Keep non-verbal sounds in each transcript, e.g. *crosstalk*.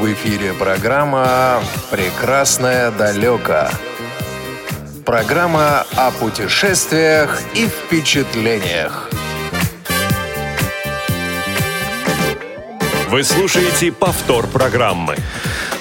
В эфире программа «Прекрасное далеко». Программа о путешествиях и впечатлениях. Вы слушаете повтор программы.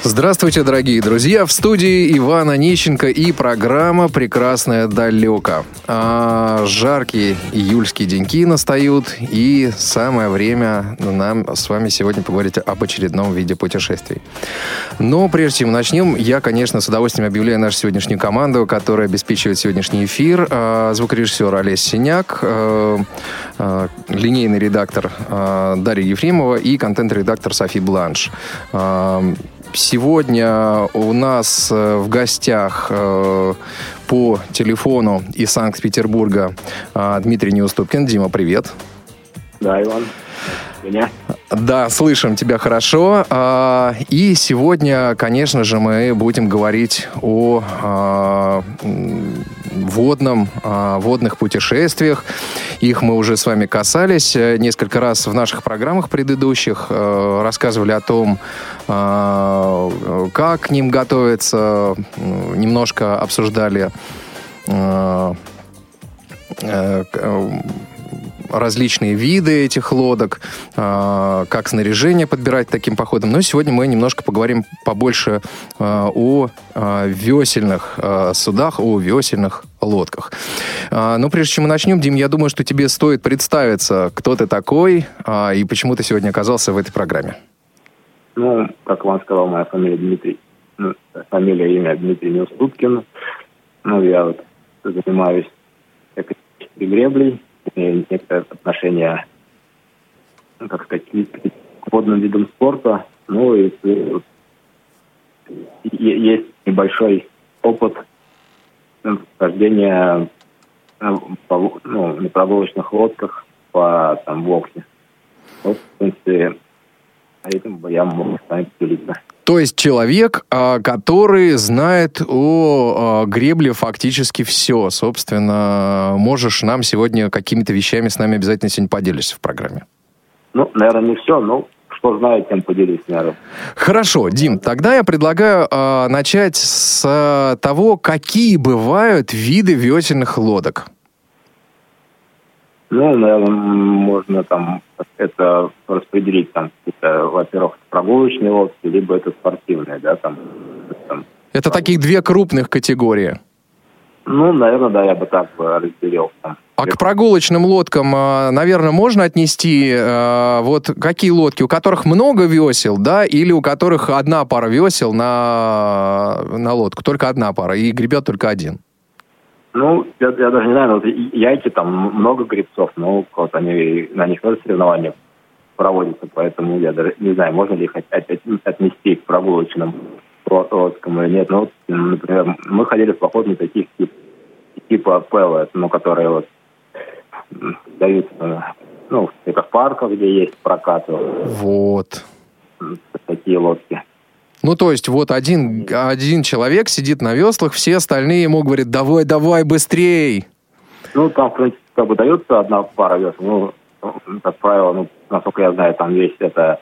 Здравствуйте, дорогие друзья! В студии Ивана Нищенко и программа «Прекрасное далеко». А, жаркие июльские деньки настают, и самое время нам с вами сегодня поговорить об очередном виде путешествий. Но прежде чем начнем, я, конечно, с удовольствием объявляю нашу сегодняшнюю команду, которая обеспечивает сегодняшний эфир. А, звукорежиссер Олесь Синяк, а, а, линейный редактор а, Дарья Ефремова и контент-редактор Софи Бланш. А, Сегодня у нас э, в гостях э, по телефону из Санкт-Петербурга э, Дмитрий Неуступкин. Дима, привет. Да, Иван. Меня? Да, слышим тебя хорошо. А, и сегодня, конечно же, мы будем говорить о а, водном, водных путешествиях. Их мы уже с вами касались несколько раз в наших программах предыдущих. Рассказывали о том, как к ним готовиться. Немножко обсуждали различные виды этих лодок, а, как снаряжение подбирать таким походом. Но сегодня мы немножко поговорим побольше а, о а, весельных судах, о весельных лодках. Но прежде чем мы начнем, Дим, я думаю, что тебе стоит представиться, кто ты такой и почему ты сегодня оказался в этой программе. Ну, как вам сказал, моя фамилия Дмитрий. Ну, фамилия, имя Дмитрий Неуступкин. Ну, я вот занимаюсь греблей некоторое отношение, ну, как сказать, к водным видам спорта. Ну и есть небольшой опыт хождения э, ну, на прогулочных лодках по там Волге. Вот, в принципе, этим бы я мог с вами поделиться. То есть человек, а, который знает о а, гребле фактически все. Собственно, можешь нам сегодня какими-то вещами с нами обязательно сегодня поделишься в программе. Ну, наверное, не все, но что знаю, тем поделюсь, наверное. Хорошо, Дим, тогда я предлагаю э, начать с э, того, какие бывают виды весельных лодок. Ну, наверное, можно там это распределить там, во-первых, прогулочные лодки, либо это спортивные, да, там. там это таких две крупных категории. Ну, наверное, да, я бы так разделил. Там. А к прогулочным лодкам, а, наверное, можно отнести а, вот какие лодки, у которых много весел, да, или у которых одна пара весел на, на лодку, только одна пара, и гребет только один? Ну, я, я даже не знаю, вот яйки там много гребцов, но вот они, на них тоже соревнования проводятся, поэтому я даже не знаю, можно ли их отнести к прогулочным лодкам или нет. Ну, вот, например, мы ходили в поход на таких тип, типа пэллет, ну, которые вот даются ну, в парках, где есть прокат. Вот. Такие лодки. Ну, то есть, вот один, один человек сидит на веслах, все остальные ему говорят, давай, давай, быстрей. Ну, там, в принципе, как бы дается одна пара весел. Ну, как правило, ну, насколько я знаю, там есть это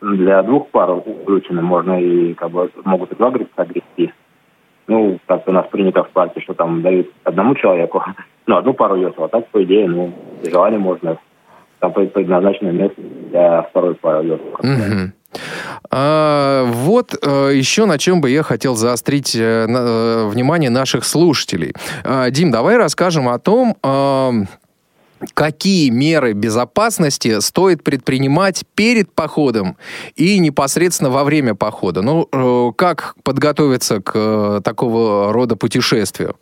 для двух пар включено, можно и как бы могут и два гребца грести. Ну, как у нас принято в партии, что там дают одному человеку, *laughs* ну, одну пару весел, а так, по идее, ну, желание можно там предназначено место для второй пары весел. Угу. А, вот а, еще на чем бы я хотел заострить а, на, внимание наших слушателей. А, Дим, давай расскажем о том, а, какие меры безопасности стоит предпринимать перед походом и непосредственно во время похода. Ну, э, как подготовиться к э, такого рода путешествию?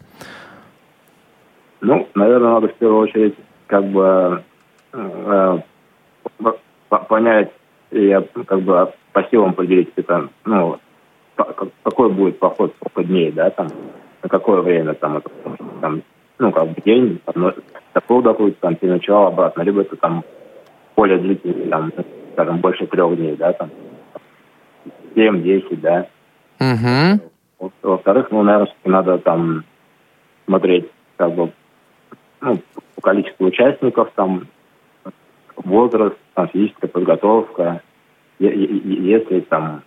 Ну, наверное, надо в первую очередь как бы э, понять и как бы по силам поделить, это, ну, какой будет поход, сколько дней, да, там, на какое время, там, это, там ну, как бы день, там, такого, допустим, там, переночевал обратно, либо это там более длительный, там, скажем, больше трех дней, да, там, 7-10, да. Угу. Во-вторых, ну, наверное, надо там смотреть, как бы, ну, по количеству участников, там, возраст, там, физическая подготовка, если там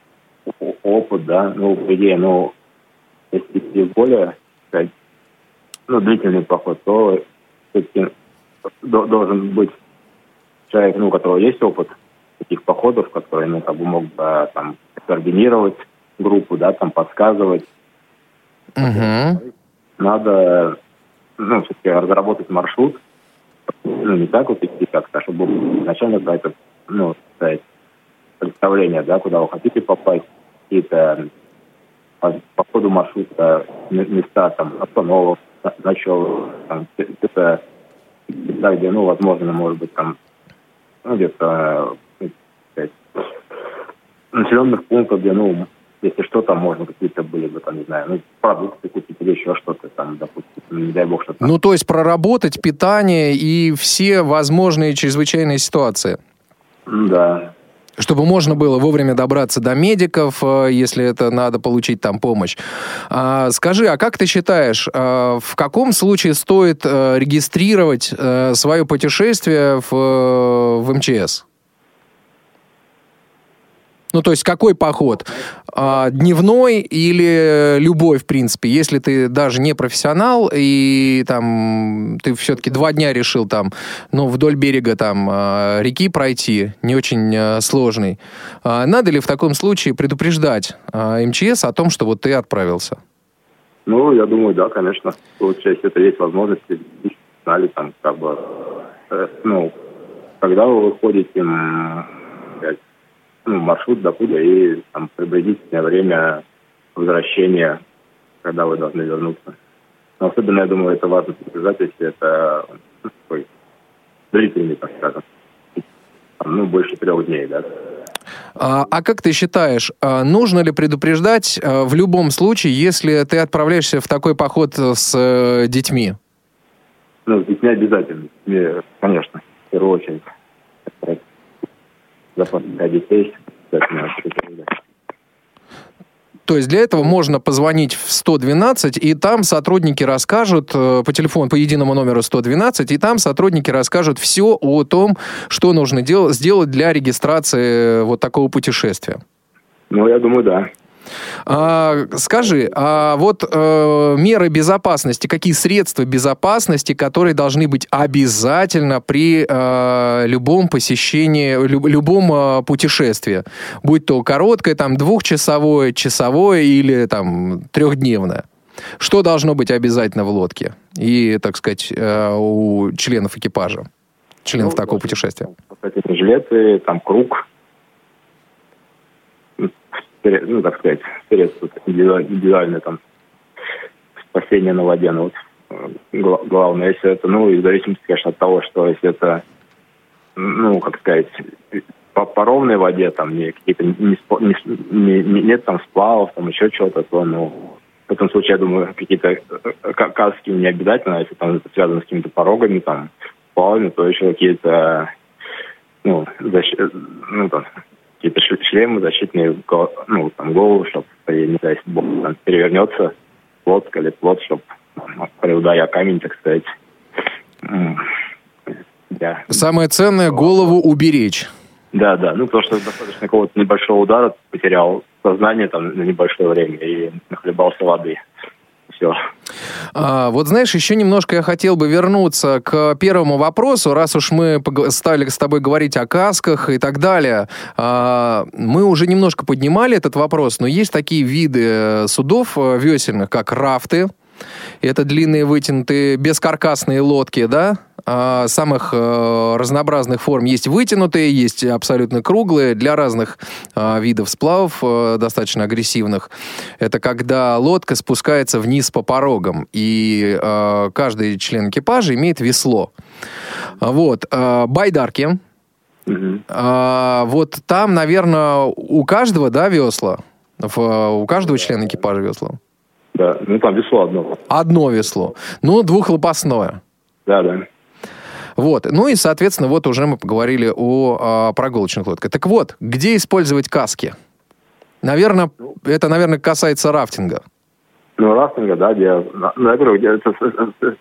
опыт, да, ну, по идее, ну, если более, сказать, ну, длительный поход, то все-таки должен быть человек, ну, у которого есть опыт таких походов, который, ну, как бы мог бы там координировать группу, да, там подсказывать. Угу. Надо, ну, все-таки разработать маршрут, ну, не так вот идти как-то, чтобы изначально какая-то, ну, сказать, представление, да, куда вы хотите попасть, какие-то по, по ходу маршрута места, там, остановок, начал, там, где-то, где, ну, возможно, может быть, там, ну, где-то, ну, сказать, населенных пунктов, где, ну, если что, там можно какие-то были бы, там, не знаю, ну, продукты купить или еще что-то там, допустим, не дай бог что-то. Ну, то есть проработать питание и все возможные чрезвычайные ситуации. Да. Чтобы можно было вовремя добраться до медиков, э, если это надо получить там помощь. А, скажи, а как ты считаешь, э, в каком случае стоит э, регистрировать свое путешествие в, в МЧС? Ну, то есть какой поход? А, дневной или любой, в принципе? Если ты даже не профессионал, и там ты все-таки два дня решил там, ну, вдоль берега там а, реки пройти, не очень а, сложный, а, надо ли в таком случае предупреждать МЧС о том, что вот ты отправился? Ну, я думаю, да, конечно. Лучше, если это есть возможность, знали там, как бы, э, ну, когда вы выходите, ну, маршрут докуда и там, приблизительное время возвращения, когда вы должны вернуться. Но особенно, я думаю, это важно показать, если это ну, такой длительный, так скажем, ну, больше трех дней, да. А, а как ты считаешь, а нужно ли предупреждать а, в любом случае, если ты отправляешься в такой поход с э, детьми? Ну, с детьми обязательно, конечно, в первую очередь запасных детей. То есть для этого можно позвонить в 112, и там сотрудники расскажут э, по телефону, по единому номеру 112, и там сотрудники расскажут все о том, что нужно дел- сделать для регистрации вот такого путешествия. Ну, я думаю, да. А, скажи, а вот э, меры безопасности, какие средства безопасности, которые должны быть обязательно при э, любом посещении, люб, любом э, путешествии, будь то короткое, там двухчасовое, часовое или там трехдневное? Что должно быть обязательно в лодке и, так сказать, э, у членов экипажа, членов ну, такого путешествия? Жилеты, там круг, ну, так сказать, средства индивидуальное там спасение на воде. Ну, вот, э, главное, если это, ну, и в зависимости, конечно, от того, что если это, ну, как сказать, по, по ровной воде, там, не какие-то, не, не, не, нет там сплавов, там, еще чего-то, то, ну, в этом случае, я думаю, какие-то э, каски не обязательно, а если там это связано с какими-то порогами, там, сплавами, то еще какие-то, ну, защ... ну, там, какие-то шлемы защитные, ну, там, голову, чтобы, не знаю, если бог там, перевернется, лодка или плот, чтобы, приудая камень, так сказать. Да. Самое ценное — голову уберечь. Да, да. Ну, потому что достаточно какого-то небольшого удара потерял сознание там на небольшое время и нахлебался воды все. А, вот знаешь, еще немножко я хотел бы вернуться к первому вопросу, раз уж мы стали с тобой говорить о касках и так далее. А, мы уже немножко поднимали этот вопрос, но есть такие виды судов э, весельных, как рафты, это длинные вытянутые бескаркасные лодки, да, а, самых э, разнообразных форм. Есть вытянутые, есть абсолютно круглые, для разных а, видов сплавов, э, достаточно агрессивных. Это когда лодка спускается вниз по порогам, и э, каждый член экипажа имеет весло. Вот. Байдарки. Mm-hmm. Вот там, наверное, у каждого, да, весла? у каждого члена экипажа весла? Да, ну там весло одно. Одно весло. Ну, двухлопастное. Да, да. Вот. Ну и, соответственно, вот уже мы поговорили о, о прогулочных лодках. Так вот, где использовать каски? Наверное, ну, это, наверное, касается рафтинга. Ну, рафтинга, да, где, ну, я говорю, где это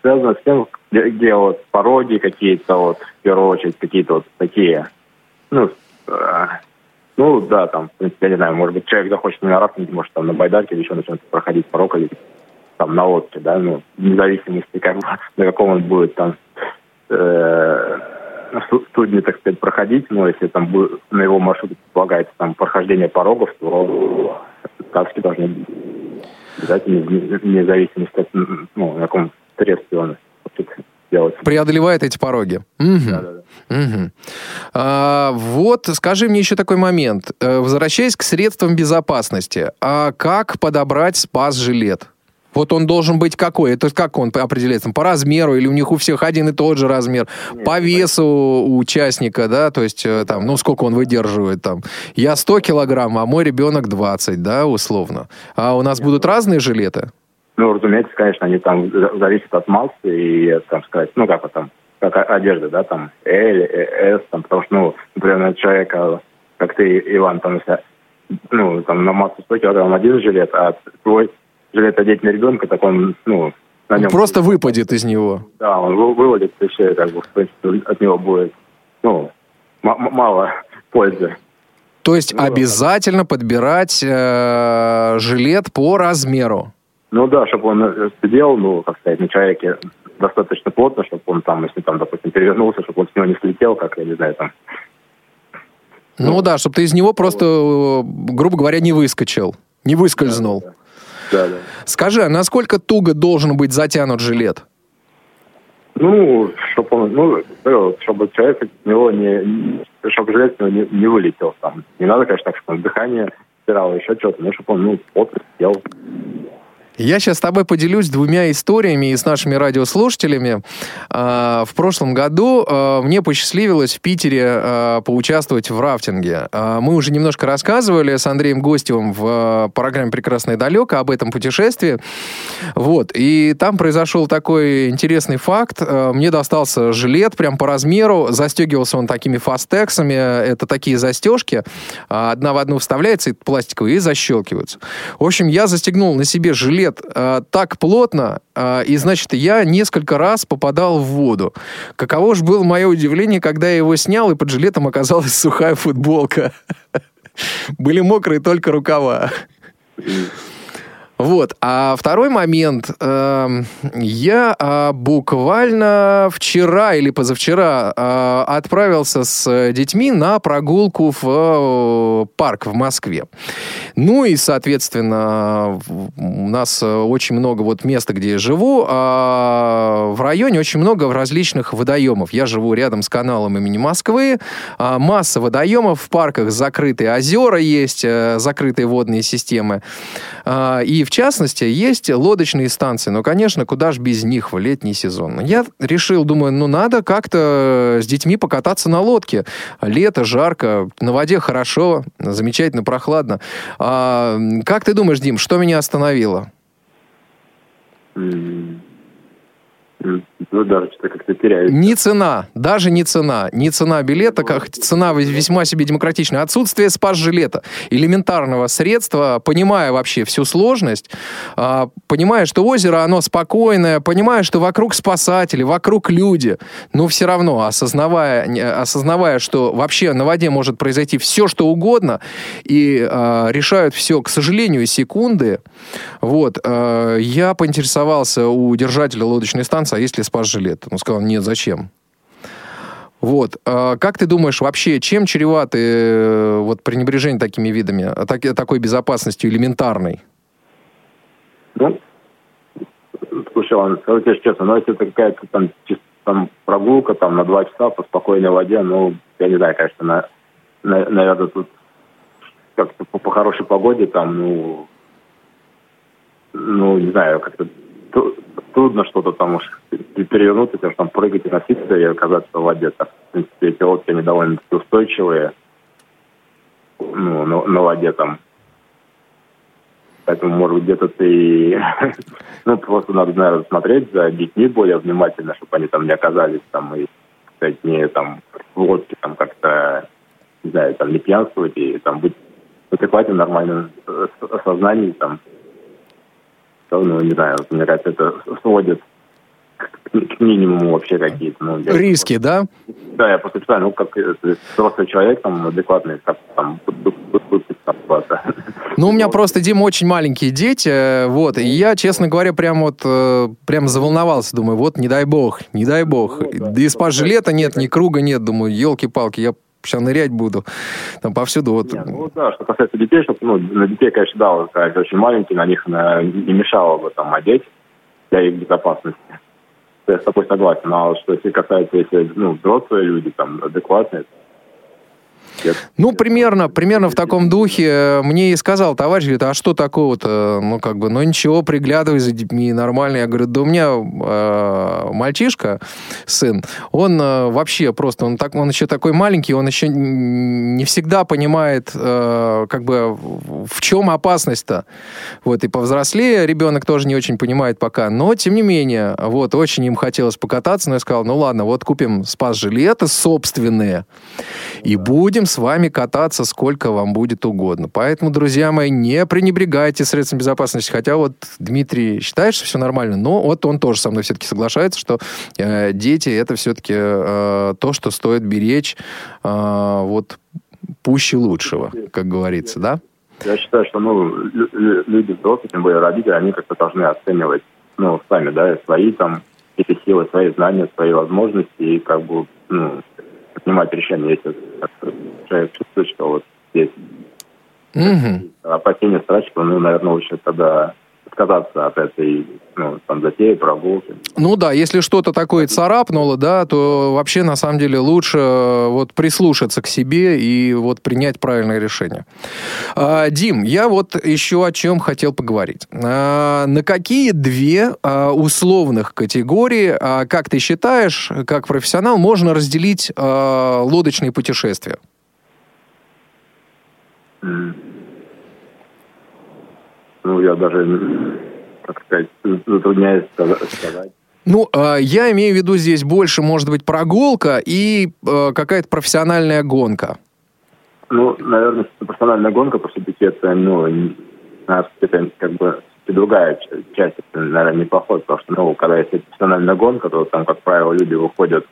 связано с тем, где, где вот пороги какие-то, вот, в первую очередь, какие-то вот такие, ну, э, Ну, да, там, в принципе, я не знаю, может быть, человек захочет на рафтинге, может, там, на байдарке или еще начнет проходить порог или там на лодке, да, ну, вне зависимости, как бы, *laughs* на каком он будет там э, судне, так сказать, проходить, но если там будет, на его маршруте предполагается там прохождение порогов, то сказки должны быть обязательно, вне зависимости от, ну, на каком средстве он делать. Преодолевает эти пороги. Угу. Да, да, да. Угу. А, вот, скажи мне еще такой момент. Э, возвращаясь к средствам безопасности, а как подобрать спас-жилет? Вот он должен быть какой? Это как он определяется? По размеру или у них у всех один и тот же размер? Нет, по весу у участника, да? То есть э, там, ну сколько он выдерживает там? Я 100 килограмм, а мой ребенок 20, да, условно. А у нас Нет, будут разные жилеты? Ну, разумеется, конечно, они там зависят от массы и, там сказать, ну как там, как одежда, да, там L, S, там, потому что, ну, например, на человека, как ты, Иван, там, если, ну, там на массу 100 килограмм один жилет, а твой жилет одеть на ребенка, так он, ну, на нем... Просто выпадет из него. Да, он выводит, и все, как бы, в принципе, от него будет, ну, мало пользы. То есть ну, обязательно подбирать э, жилет по размеру? Ну да, чтобы он сидел, ну, как сказать, на человеке достаточно плотно, чтобы он там, если там, допустим, перевернулся, чтобы он с него не слетел, как, я не знаю, там. Ну, ну да, чтобы ты из него просто, э, грубо говоря, не выскочил, не выскользнул. Да, да. Да, да. Скажи, а насколько туго должен быть затянут жилет? Ну, чтобы он, ну, чтобы человек от него не, чтобы жилет от него не, не вылетел там. Не надо, конечно, так, чтобы дыхание стирало, еще что-то, но чтобы он, ну, плотно сидел. Я сейчас с тобой поделюсь двумя историями и с нашими радиослушателями. А, в прошлом году а, мне посчастливилось в Питере а, поучаствовать в рафтинге. Мы уже немножко рассказывали с Андреем Гостевым в программе «Прекрасное далеко» об этом путешествии. Вот. И там произошел такой интересный факт. Мне достался жилет прям по размеру. Застегивался он такими фастексами. Это такие застежки. Одна в одну вставляется, пластиковые, и защелкиваются. В общем, я застегнул на себе жилет жилет э, так плотно, э, и, значит, я несколько раз попадал в воду. Каково же было мое удивление, когда я его снял, и под жилетом оказалась *laughs* сухая футболка. Были мокрые только рукава. Вот. А второй момент. Э, я э, буквально вчера или позавчера э, отправился с детьми на прогулку в э, парк в Москве. Ну и, соответственно, у нас очень много вот места, где я живу. А в районе очень много различных водоемов. Я живу рядом с каналом имени Москвы. А масса водоемов. В парках закрытые озера есть, э, закрытые водные системы. А, и в частности, есть лодочные станции. Но, конечно, куда же без них в летний сезон? Я решил, думаю, ну надо как-то с детьми покататься на лодке. Лето, жарко, на воде хорошо, замечательно, прохладно. А, как ты думаешь, Дим, что меня остановило? Ну, даже что-то как-то теряется. Не цена, даже не цена. Не цена билета, как цена весьма себе демократичная. Отсутствие спас-жилета, элементарного средства, понимая вообще всю сложность, а, понимая, что озеро, оно спокойное, понимая, что вокруг спасатели, вокруг люди, но все равно, осознавая, осознавая, что вообще на воде может произойти все, что угодно, и а, решают все, к сожалению, секунды, вот, а, я поинтересовался у держателя лодочной станции, американца, а если спас-жилет? Он сказал, нет, зачем? Вот. А как ты думаешь, вообще, чем чреваты э, вот, пренебрежение такими видами, а так, такой безопасностью элементарной? Ну, слушай, ладно, скажу тебе честно, но если это какая-то там, там прогулка там, на два часа по спокойной воде, ну, я не знаю, конечно, на, на, наверное, тут как-то по, по хорошей погоде там, ну, ну, не знаю, как-то трудно что-то там уж перевернуться, потому что там прыгать и носиться и оказаться в воде. Так, в принципе, эти лодки, они довольно устойчивые ну, на, на воде там. Поэтому, может где-то ты... *laughs* ну, просто надо, наверное, смотреть за детьми более внимательно, чтобы они там не оказались там и, кстати, не там в лодке там как-то, не знаю, там не пьянствовать и там быть в адекватном нормальном сознании там ну, не знаю, мне кажется, это сводит к минимуму вообще какие-то. Ну, Риски, да? Да, я просто считаю, ну, как взрослый человек, там, адекватный, как там. Ну, у меня просто, Дима, очень маленькие дети, э, вот, и я, честно говоря, прям вот, э, прям заволновался, думаю, вот, не дай бог, не дай бог. Ну, да. Да и спас-жилета нет, ни круга нет, думаю, елки-палки, я сейчас нырять буду, там повсюду вот. Не, ну да, что касается детей, что, ну, на детей, конечно, да, вот, когда очень маленькие, на них на, не мешало бы там одеть для их безопасности. Я с тобой согласен, а вот что если касается, если, ну, взрослые люди, там, адекватные, Ну, примерно, примерно в таком духе э, мне и сказал товарищ, говорит, а что такого-то? Ну, как бы, ну ничего, приглядывай за детьми, нормально. Я говорю, да у меня э, мальчишка, сын, он э, вообще просто, он, так, он еще такой маленький, он еще не всегда понимает, э, как бы, в чем опасность-то. Вот, и повзрослее ребенок тоже не очень понимает пока. Но, тем не менее, вот, очень им хотелось покататься, но я сказал, ну ладно, вот купим спас-жилеты собственные, и будем с вами кататься сколько вам будет угодно. Поэтому, друзья мои, не пренебрегайте средствами безопасности. Хотя вот Дмитрий считает, что все нормально, но вот он тоже со мной все-таки соглашается, что э, дети это все-таки э, то, что стоит беречь э, вот пуще лучшего, как говорится, да? Я считаю, что ну, лю- лю- люди взрослые, тем более родители, они как-то должны оценивать ну, сами, да, свои там эти силы, свои знания, свои возможности и как бы ну, принимать решения, если человек чувствует, что вот есть Мгм. опасения, страх, что, ну, наверное, лучше тогда отказаться от этой ну, там, затеи, прогулки. Ну да, если что-то такое царапнуло, да, то вообще на самом деле лучше э, вот прислушаться к себе и вот принять правильное решение. А, Дим, я вот еще о чем хотел поговорить. А, на какие две а, условных категории, а, как ты считаешь, как профессионал, можно разделить а, лодочные путешествия? М. Ну, я даже, м, как сказать, затрудняюсь сказа- сказать. Ну, а, я имею в виду здесь больше, может быть, прогулка и э, какая-то профессиональная гонка. Ну, наверное, профессиональная гонка, по сути, это, ну, это как бы другая часть, это, наверное, не поход, потому что, ну, когда есть профессиональная гонка, то там, как правило, люди выходят,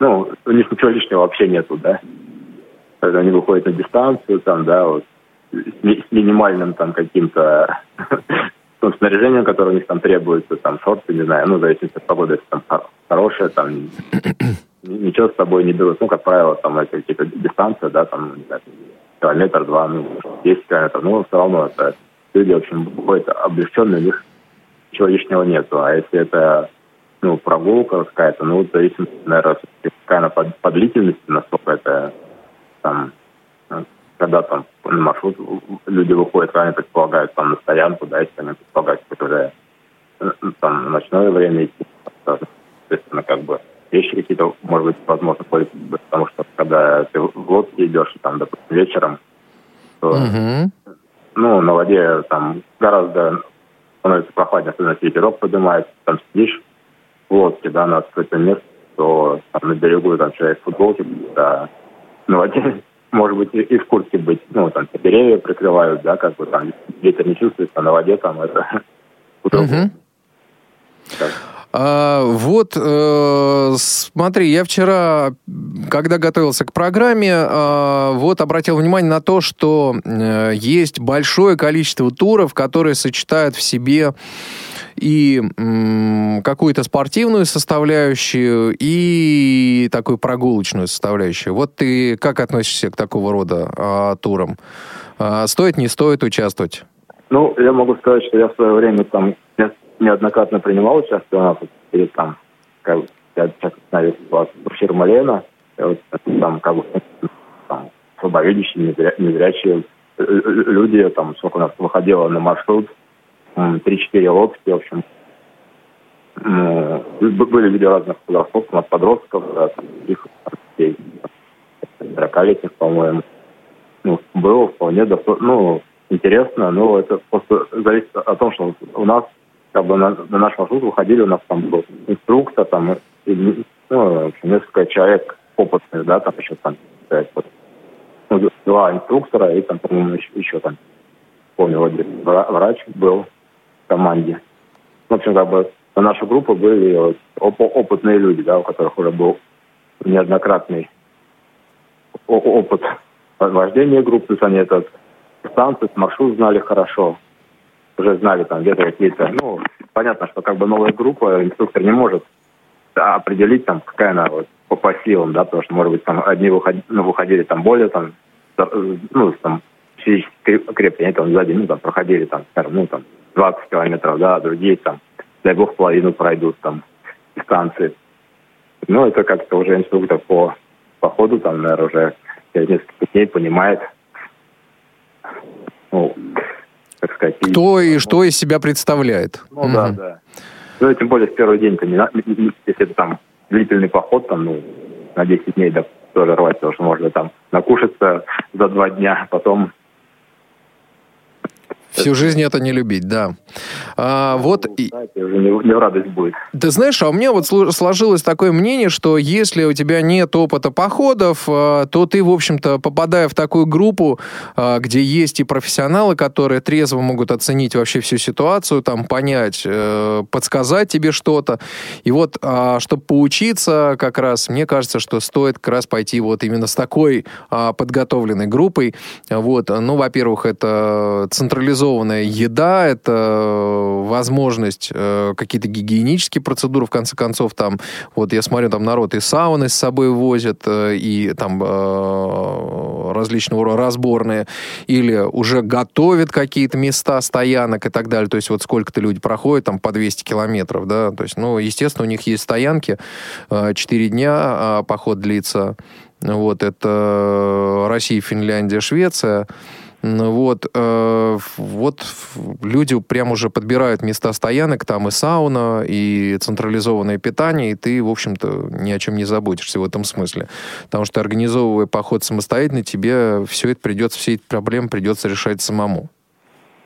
ну, у них ничего лишнего вообще нету, да. Когда они выходят на дистанцию, там, да, вот, с, ми- с минимальным там каким-то *laughs* ну, снаряжением, которое у них там требуется, там, шорты, не знаю, ну, в зависимости от погоды, если там хор- хорошая, там, *clears throat* ни- ничего с собой не берут. Ну, как правило, там, это какие-то дистанции, да, там, не знаю, километр, два, ну, 10 километров, ну, все равно это люди, в общем, выходят облегченные, у них ничего лишнего нету. А если это, ну, прогулка какая-то, ну, в зависимости, наверное, какая она по, по длительности, насколько это, там, когда там на маршрут люди выходят, они предполагают там на стоянку, да, если они предполагают какое-то уже э, там на ночное время идти, соответственно, как бы вещи какие-то, может быть, возможно, ходят, потому что когда ты в лодке идешь, там, допустим, вечером, то, Мгм. ну, на воде там гораздо становится прохладнее, особенно ветерок поднимается, там сидишь в лодке, да, на открытом месте, то там, на берегу там человек в футболке, да, на воде может быть и, и в куртке быть, ну, там деревья прикрывают, да, как бы там ветер не чувствуется, а на воде там это. *laughs* А, вот, э, смотри, я вчера, когда готовился к программе, а, вот обратил внимание на то, что э, есть большое количество туров, которые сочетают в себе и какую-то спортивную составляющую, и такую прогулочную составляющую. Вот ты как относишься к такого рода а, турам? А, стоит, не стоит участвовать? Ну, я могу сказать, что я в свое время там не- неоднократно принимал участие у нас перед там, как бы, я сейчас знаю ситуацию фирма Лена, я вот, там как бы там слабовидящие, незря- незрячие э, э, люди, там сколько у нас выходило на маршрут, 3-4 лодки, в общем. Были люди разных возрастов, от подростков, до там, их детей, 40-летних, по-моему. Ну, было вполне досто- ну, интересно, но это просто зависит от того, что у нас как бы на, на наш маршрут выходили, у нас там был инструктор, там, и, ну, несколько человек опытных, да, там еще там, сказать, вот, ну, два инструктора и там, по-моему, еще, еще там, помню, вра- врач был команде. В общем, как бы на нашу группу были вот оп- опытные люди, да, у которых уже был неоднократный опыт вождения группы, то есть они этот станцию, маршрут знали хорошо. Уже знали там где-то какие-то... Ну, понятно, что как бы новая группа, инструктор не может определить там, какая она вот, по, по силам, да, потому что, может быть, там одни выходили, ну, выходили там более там, ну, там, физически крепкие, они там сзади, ну, там, проходили там, ну, там, 20 километров, да, а другие там, дай бог, половину пройдут там дистанции. Ну, это как-то уже инструктор по, по ходу, там, наверное, уже через несколько дней понимает, ну, как сказать... Кто и, и что из себя представляет. Ну, угу. да, да. Ну, тем более в первый день-то, не, если это там длительный поход, там, ну, на 10 дней, да, тоже рвать, потому что можно там накушаться за два дня, потом Всю жизнь это не любить, да. А, вот... Знаете, уже не, не в радость будет. Ты знаешь, а у меня вот сложилось такое мнение, что если у тебя нет опыта походов, а, то ты, в общем-то, попадая в такую группу, а, где есть и профессионалы, которые трезво могут оценить вообще всю ситуацию, там, понять, э, подсказать тебе что-то. И вот, а, чтобы поучиться, как раз, мне кажется, что стоит как раз пойти вот именно с такой подготовленной группой. Вот, ну, во-первых, это централизованная централизованная еда, это э, возможность э, какие-то гигиенические процедуры, в конце концов, там, вот я смотрю, там народ и сауны с собой возят, э, и там э, различного разборные, или уже готовят какие-то места стоянок и так далее, то есть вот сколько-то люди проходят, там, по 200 километров, да, то есть, ну, естественно, у них есть стоянки, э, 4 дня э, поход длится, вот, это Россия, Финляндия, Швеция, ну вот, э, вот люди прям уже подбирают места стоянок, там и сауна, и централизованное питание, и ты, в общем-то, ни о чем не заботишься в этом смысле. Потому что организовывая поход самостоятельно, тебе все это придется, все эти проблемы придется решать самому.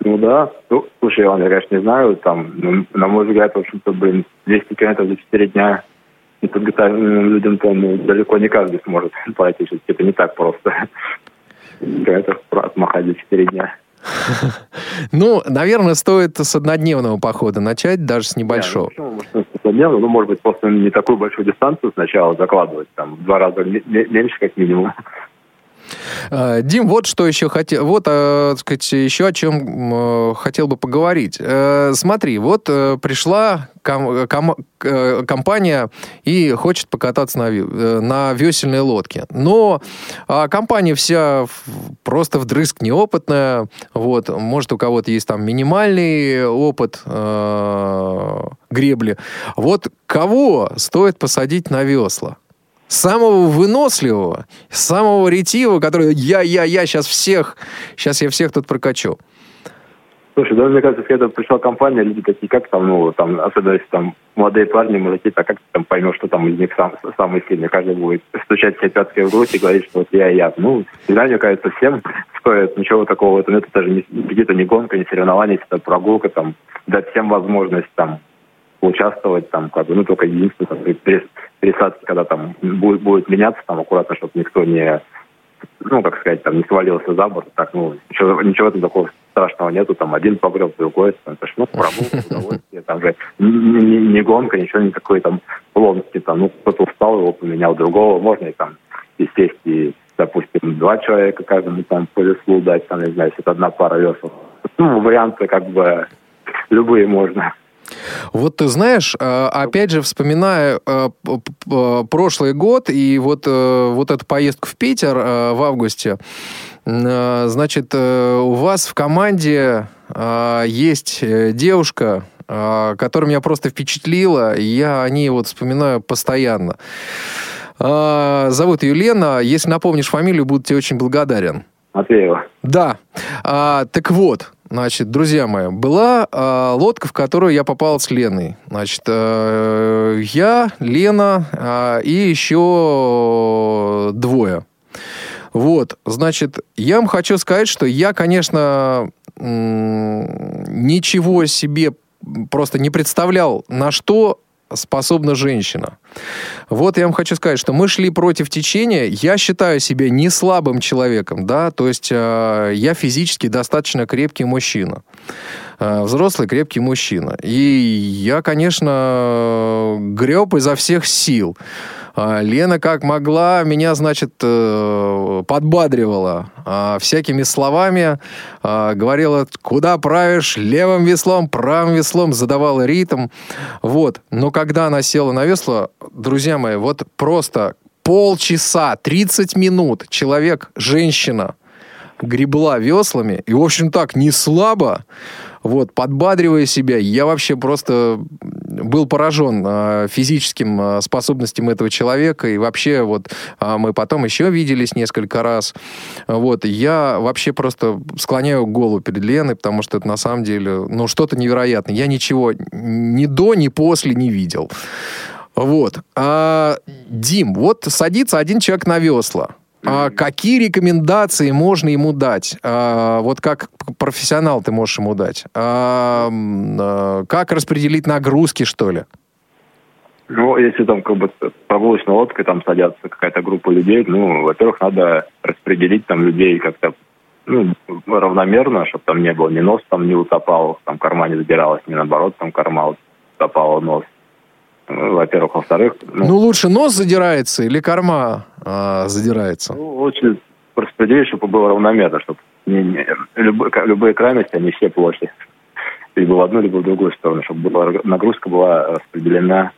Ну да. Ну, слушай, Иван, я, конечно, не знаю, там, ну, на мой взгляд, в общем-то, блин, 200 километров за 4 дня неподготовленным людям-то ну, далеко не каждый сможет *laughs* пройти, это не так просто это отмахать за 4 дня. *laughs* Ну, наверное, стоит с однодневного похода начать, даже с небольшого. Ну, почему? Может, с однодневного, ну, может быть, просто не такую большую дистанцию сначала закладывать, там, в два раза меньше, как минимум. Э, Дим, вот что еще хотел, вот, э, так сказать, еще о чем э, хотел бы поговорить. Смотри, вот пришла ком, ком, компания и хочет покататься на, на весельной лодке, но а, компания вся просто вдрызг неопытная, вот, может у кого-то есть там минимальный опыт гребли. Вот кого стоит посадить на весла? Самого выносливого, самого ретивого, который я, я, я, сейчас всех, сейчас я всех тут прокачу. Слушай, да, мне кажется, это пришла компания, люди такие, как там, ну, там, особенно если там молодые парни, мужики, так как ты там поймешь, что там из них сам, самый сильный, каждый будет стучать все пятки в грудь и говорить, что вот я и я. Ну, всегда, мне кажется, всем стоит, ничего такого, это, это даже не, где-то не гонка, не соревнование, это прогулка, там, дать всем возможность, там, участвовать, там, как бы, ну, только единственное, там, пересадки, когда там будет, будет меняться, там, аккуратно, чтобы никто не, ну, как сказать, там, не свалился за борт, так, ну, ничего, ничего там такого страшного нету, там, один погреб, другой, там, это ж, ну, прогулка, удовольствие, там же не, не, не гонка, ничего, никакой там плотности, там, ну, кто-то устал, его поменял, другого можно и там, и сесть, и, допустим, два человека каждому там по веслу дать, там, не знаю, если это одна пара весел. Ну, варианты, как бы, любые можно. Вот ты знаешь, э, опять же, вспоминая э, прошлый год и вот, э, вот эту поездку в Питер в августе, значит, у вас в команде есть девушка, которая меня просто впечатлила, и я о ней вот вспоминаю постоянно. Зовут ее Лена. Если напомнишь фамилию, буду тебе очень благодарен. Матвеева. Да. А, так вот, Значит, друзья мои, была э, лодка, в которую я попал с Леной. Значит, э, я, Лена э, и еще двое. Вот, значит, я вам хочу сказать, что я, конечно, ничего себе просто не представлял, на что способна женщина. Вот я вам хочу сказать, что мы шли против течения. Я считаю себя не слабым человеком, да, то есть э, я физически достаточно крепкий мужчина. Э, взрослый крепкий мужчина. И я, конечно, греб изо всех сил. А, Лена как могла, меня, значит, э, подбадривала а, всякими словами, а, говорила, куда правишь, левым веслом, правым веслом, задавала ритм. Вот. Но когда она села на весло, друзья мои, вот просто полчаса, 30 минут человек, женщина, гребла веслами, и, в общем, так, не слабо, вот, подбадривая себя, я вообще просто был поражен э, физическим э, способностям этого человека, и вообще вот э, мы потом еще виделись несколько раз, вот, я вообще просто склоняю голову перед Леной, потому что это на самом деле, ну, что-то невероятное. Я ничего ни до, ни после не видел. Вот. А, Дим, вот садится один человек на весла. А какие рекомендации можно ему дать? А, вот как профессионал ты можешь ему дать? А, а, как распределить нагрузки, что ли? Ну, если там как бы прогулочной лодкой там садятся какая-то группа людей, ну, во-первых, надо распределить там людей как-то ну, равномерно, чтобы там не было ни нос там не утопал, там корма не забиралась, ни наоборот, там корма утопала нос во-первых. Во-вторых... Ну, ну, лучше нос задирается или корма а, задирается? Ну, лучше распределить, чтобы было равномерно, чтобы не, не, любые, любые крайности, они все плохи. Либо в одну, либо в другую сторону, чтобы была, нагрузка была распределена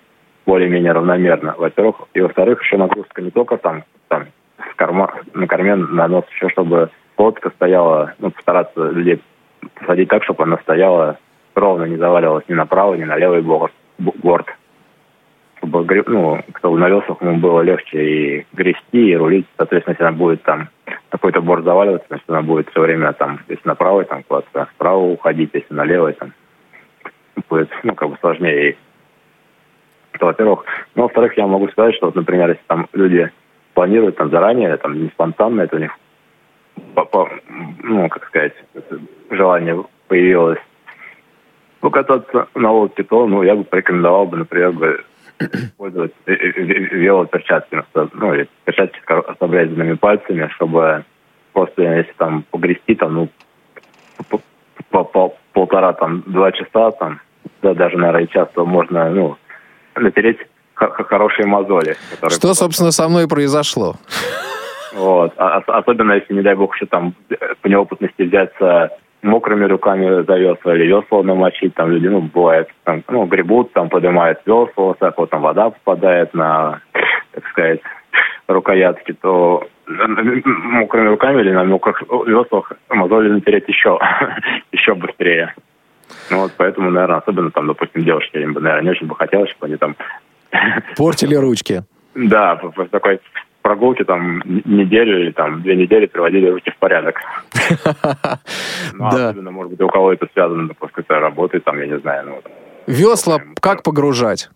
более-менее равномерно, во-первых. И во-вторых, еще нагрузка не только там, там в корма, на корме, на нос, еще чтобы лодка стояла, ну, постараться людей посадить так, чтобы она стояла ровно, не заваливалась ни направо, ни на левый борт. борт чтобы ну, кто на веслах ему было легче и грести, и рулить. Соответственно, если она будет там какой-то борт заваливаться, значит, она будет все время там, если направо там куда-то вправо уходить, если налево там будет, ну, как бы сложнее. Это, во-первых. Ну, во-вторых, я могу сказать, что, вот, например, если там люди планируют там заранее, там не спонтанно, это у них, ну, как сказать, желание появилось покататься на лодке, то, ну, я бы порекомендовал бы, например, использовать велоперчатки, ну, или перчатки с обрезанными пальцами, чтобы после, если там погрести, там, ну, по, по, полтора, там, два часа, там, да, даже, наверное, час, то можно, ну, натереть хорошие мозоли. Что, собственно, со мной произошло. Вот. А, особенно, если, не дай бог, еще там по неопытности взяться мокрыми руками за весла или весла намочить, там люди, ну, бывает, там, ну, гребут, там, поднимают весла, так вот там вода попадает на, так сказать, рукоятки, то мокрыми руками или на мокрых веслах мозоли натереть еще, *laughs* еще быстрее. Ну вот поэтому, наверное, особенно там, допустим, девушки, им бы, наверное, не очень бы хотелось, чтобы они там... Портили ручки. Да, такой прогулки там неделю или там две недели приводили руки в порядок. *laughs* Ну, особенно, может быть, у кого это связано, допустим, с работой, там, я не знаю. Ну, Весла как погружать?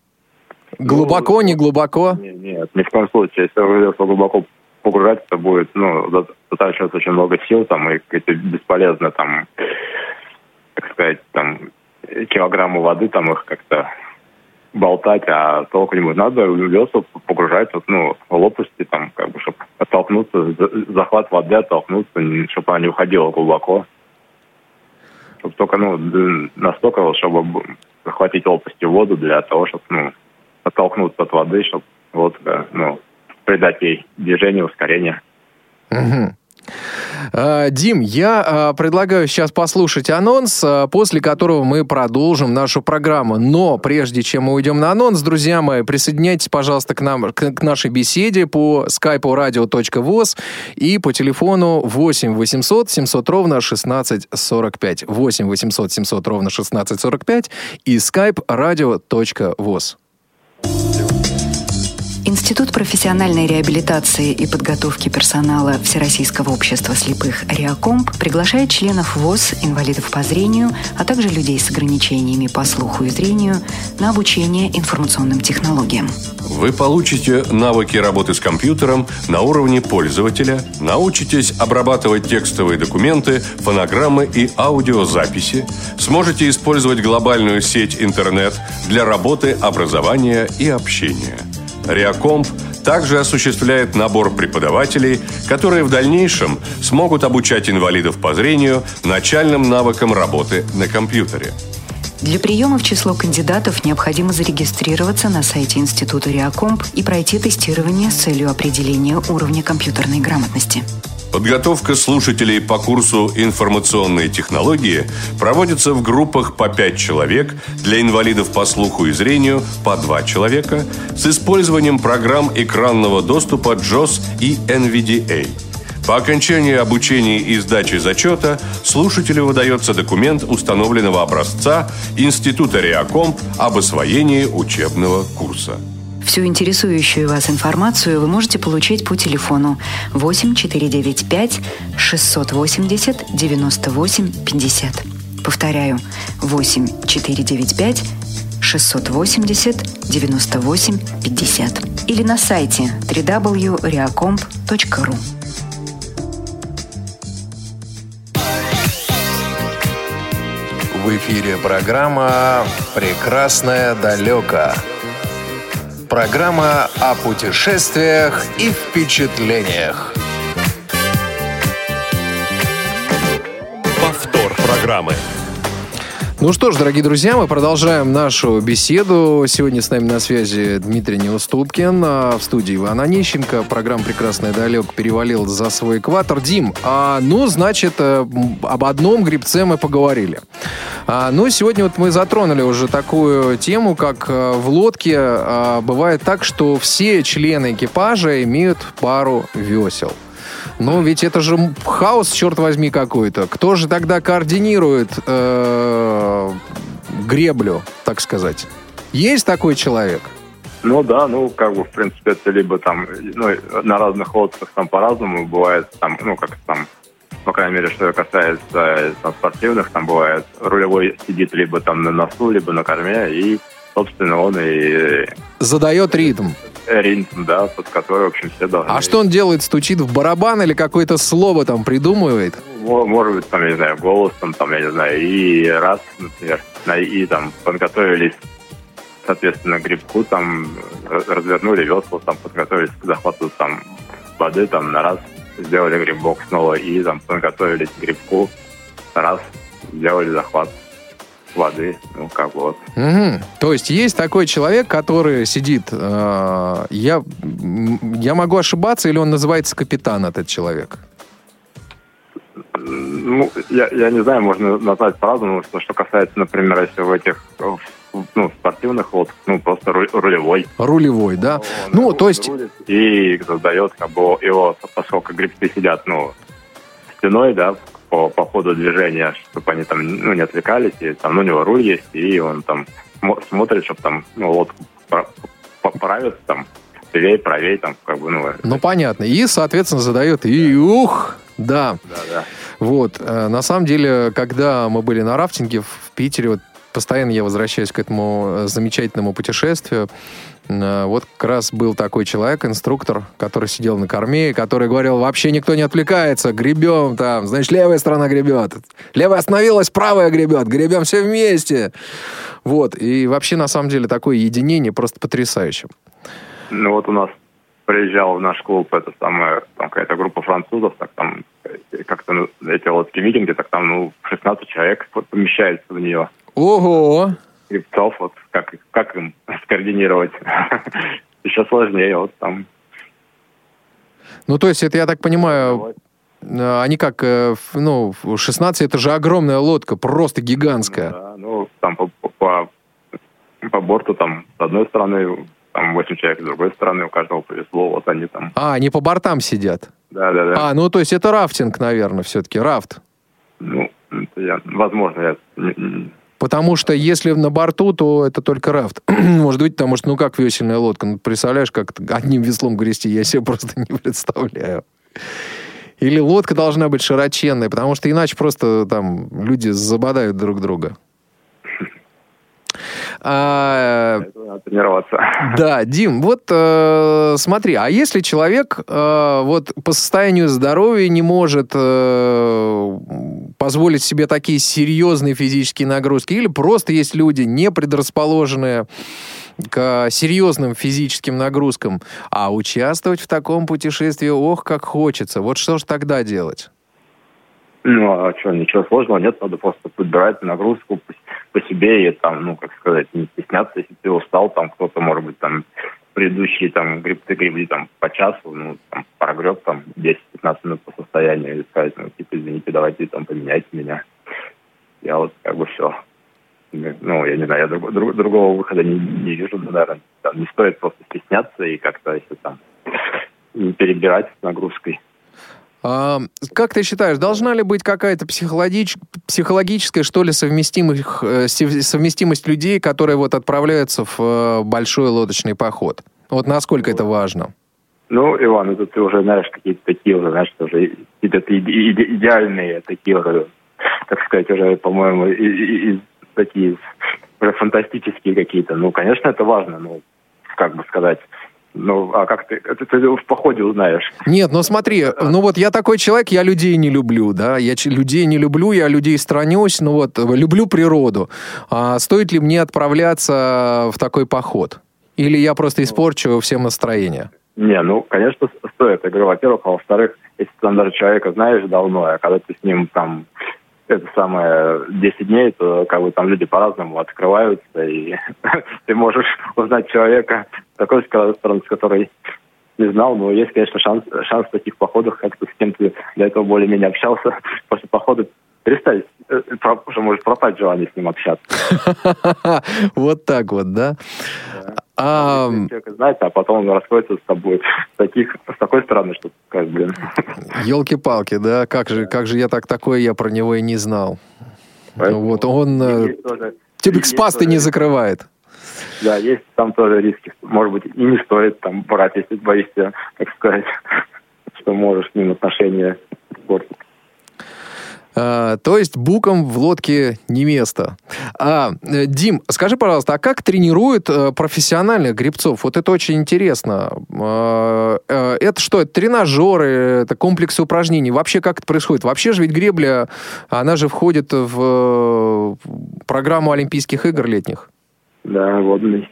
Глубоко, ну, не глубоко? Нет, ни в коем случае. Если весла глубоко погружать, это будет, ну, затрачиваться очень много сил, там, и это бесполезно, там, как сказать, там, килограммы воды, там, их как-то болтать, а толку не будет. Надо весла погружать вот, ну, в лопасти, там, как бы, чтобы оттолкнуться, захват воды оттолкнуться, чтобы она не уходила глубоко. Чтобы только, ну, настолько, вот, чтобы захватить лопастью воду для того, чтобы, ну, оттолкнуться от воды, чтобы лодка, ну, придать ей движение, ускорение. Угу. А, Дим, я а, предлагаю сейчас послушать анонс, а, после которого мы продолжим нашу программу. Но прежде чем мы уйдем на анонс, друзья мои, присоединяйтесь, пожалуйста, к, нам, к нашей беседе по скайпу radio.voz и по телефону 8 800 700 ровно 1645. 8 800 700 ровно 1645 и skype radio.voz. Институт профессиональной реабилитации и подготовки персонала Всероссийского общества слепых «Реакомп» приглашает членов ВОЗ, инвалидов по зрению, а также людей с ограничениями по слуху и зрению на обучение информационным технологиям. Вы получите навыки работы с компьютером на уровне пользователя, научитесь обрабатывать текстовые документы, фонограммы и аудиозаписи, сможете использовать глобальную сеть интернет для работы, образования и общения – Реакомп также осуществляет набор преподавателей, которые в дальнейшем смогут обучать инвалидов по зрению начальным навыкам работы на компьютере. Для приема в число кандидатов необходимо зарегистрироваться на сайте Института Реакомп и пройти тестирование с целью определения уровня компьютерной грамотности. Подготовка слушателей по курсу «Информационные технологии» проводится в группах по 5 человек, для инвалидов по слуху и зрению по 2 человека, с использованием программ экранного доступа JOS и NVDA. По окончании обучения и сдачи зачета слушателю выдается документ установленного образца Института Реакомп об освоении учебного курса. Всю интересующую вас информацию вы можете получить по телефону 8 495 680 98 50. Повторяю, 8 495 680 98 50 или на сайте www.reacomp.ru. В эфире программа «Прекрасное далеко». Программа о путешествиях и впечатлениях. Повтор программы. Ну что ж, дорогие друзья, мы продолжаем нашу беседу. Сегодня с нами на связи Дмитрий Неуступкин, а в студии Иван Онищенко. Программа «Прекрасный далек» перевалил за свой экватор. Дим, а, ну, значит, э, об одном грибце мы поговорили. А, ну, сегодня вот мы затронули уже такую тему, как э, в лодке а, бывает так, что все члены экипажа имеют пару весел. Ну, ведь это же хаос, черт возьми, какой-то. Кто же тогда координирует э, греблю, так сказать? Есть такой человек? Ну да, ну как бы в принципе это либо там, ну на разных лодках там по-разному бывает, там, ну как там, по крайней мере, что касается там, спортивных, там бывает рулевой сидит либо там на носу, либо на корме, и собственно он и задает ритм ритм, да, под который, в общем, все должны... А что он делает? Стучит в барабан или какое-то слово там придумывает? Может быть, там, я не знаю, голосом, там, я не знаю, и раз, например, и там подготовились, соответственно, грибку, там, развернули весла, там, подготовились к захвату, там, воды, там, на раз сделали грибок снова, и там подготовились к грибку, раз, сделали захват воды, ну как вот. Угу. То есть есть такой человек, который сидит, э, я, я могу ошибаться, или он называется капитан, этот человек? Ну, я, я не знаю, можно назвать по-разному, что, что касается, например, если в этих ну, спортивных лодках, ну, просто рулевой. Рулевой, да? Он ну, то есть... И создает, как бы, его, поскольку грибцы сидят, ну, стеной, да, по, по ходу движения, чтобы они там ну, не отвлекались, и там ну, у него руль есть, и он там смотрит, чтобы там ну, лодку поправиться там левее, правее, там, как бы, ну... Ну, понятно. И, соответственно, задает и ух, да. Да, да. Вот. Э, на самом деле, когда мы были на рафтинге в Питере, вот постоянно я возвращаюсь к этому э, замечательному путешествию, Э, вот как раз был такой человек, инструктор, который сидел на корме, который говорил, вообще никто не отвлекается, гребем там, значит, левая сторона гребет, левая остановилась, правая гребет, гребем все вместе. Вот, и вообще, на самом деле, такое единение просто потрясающе. Ну вот у нас приезжал в наш клуб это самая, там какая-то группа французов, так там как-то ну, эти лодки викинги, так там, ну, 16 человек помещается в нее. Ого! Грибцов, вот как, как им *laughs* скоординировать. Еще сложнее, вот там. Ну, то есть, это, я так понимаю, э, они как, э, ну, 16 это же огромная лодка, просто гигантская. Да, ну, там по, по, по борту там с одной стороны там 8 человек, с другой стороны у каждого повезло, вот они там. А, они по бортам сидят? Да, да, да. А, ну то есть это рафтинг, наверное, все-таки, рафт. Ну, я, возможно, я Потому что если на борту, то это только рафт. *clears throat* Может быть, потому что, ну как весельная лодка? Ну, представляешь, как одним веслом грести? Я себе *laughs* просто не представляю. Или лодка должна быть широченной, потому что иначе просто там люди забодают друг друга. А, тренироваться. *laughs* Да, Дим, вот э, смотри, а если человек э, вот по состоянию здоровья не может э, позволить себе такие серьезные физические нагрузки, или просто есть люди не предрасположенные к серьезным физическим нагрузкам. А участвовать в таком путешествии, ох, как хочется. Вот что же тогда делать? Ну, а что, ничего сложного нет, надо просто подбирать нагрузку по, себе и там, ну, как сказать, не стесняться, если ты устал, там кто-то, может быть, там предыдущие там грибцы гребли там по часу, ну, там, прогреб там 10-15 минут по состоянию и сказать, ну, типа, извините, давайте там поменяйте меня. Я вот как бы все. Ну, я не знаю, я друг, друг, другого выхода не, не вижу, наверное. Там не стоит просто стесняться и как-то, если там, не перебирать с нагрузкой. А, как ты считаешь, должна ли быть какая-то психологич... психологическая, что ли, совместимость, э, совместимость людей, которые вот отправляются в э, большой лодочный поход? Вот насколько это важно? Ну, Иван, это ты уже знаешь какие-то такие уже, знаешь, уже какие-то идеальные такие уже, так сказать, уже, по-моему, такие уже фантастические какие-то. Ну, конечно, это важно, ну, как бы сказать, ну, а как ты, это ты в походе узнаешь. Нет, ну смотри, ну вот я такой человек, я людей не люблю, да, я людей не люблю, я людей странюсь, ну вот, люблю природу. А стоит ли мне отправляться в такой поход? Или я просто испорчу всем настроение? Не, ну, конечно, стоит. Я говорю, во-первых, а во-вторых, если ты там даже человека знаешь давно, а когда ты с ним там это самое 10 дней, то как бы там люди по-разному открываются, и *laughs* ты можешь узнать человека такой стороны, с которой не знал, но есть, конечно, шанс, шанс в таких походах, как-то с кем то для этого более-менее общался, *laughs* после похода перестать, э, уже может пропасть желание с ним общаться. *laughs* Вот так вот, да? А... Человека знать, а потом он расходится с тобой с, *laughs* таких, с такой стороны, что как, блин. Елки-палки, да? Как же, как же я так такое, я про него и не знал. Поэтому вот он э, тоже, тюбик с пастой не закрывает. Да, есть там тоже риски. Может быть, и не стоит там брать, если боишься, так сказать, *laughs* что можешь с ним отношения портить. А, то есть букам в лодке не место. А, э, Дим, скажи, пожалуйста, а как тренируют а, профессиональных гребцов? Вот это очень интересно. А, а, это что, это тренажеры, это комплексы упражнений? Вообще как это происходит? Вообще же ведь гребля, она же входит в программу Олимпийских игр летних. Да, водный.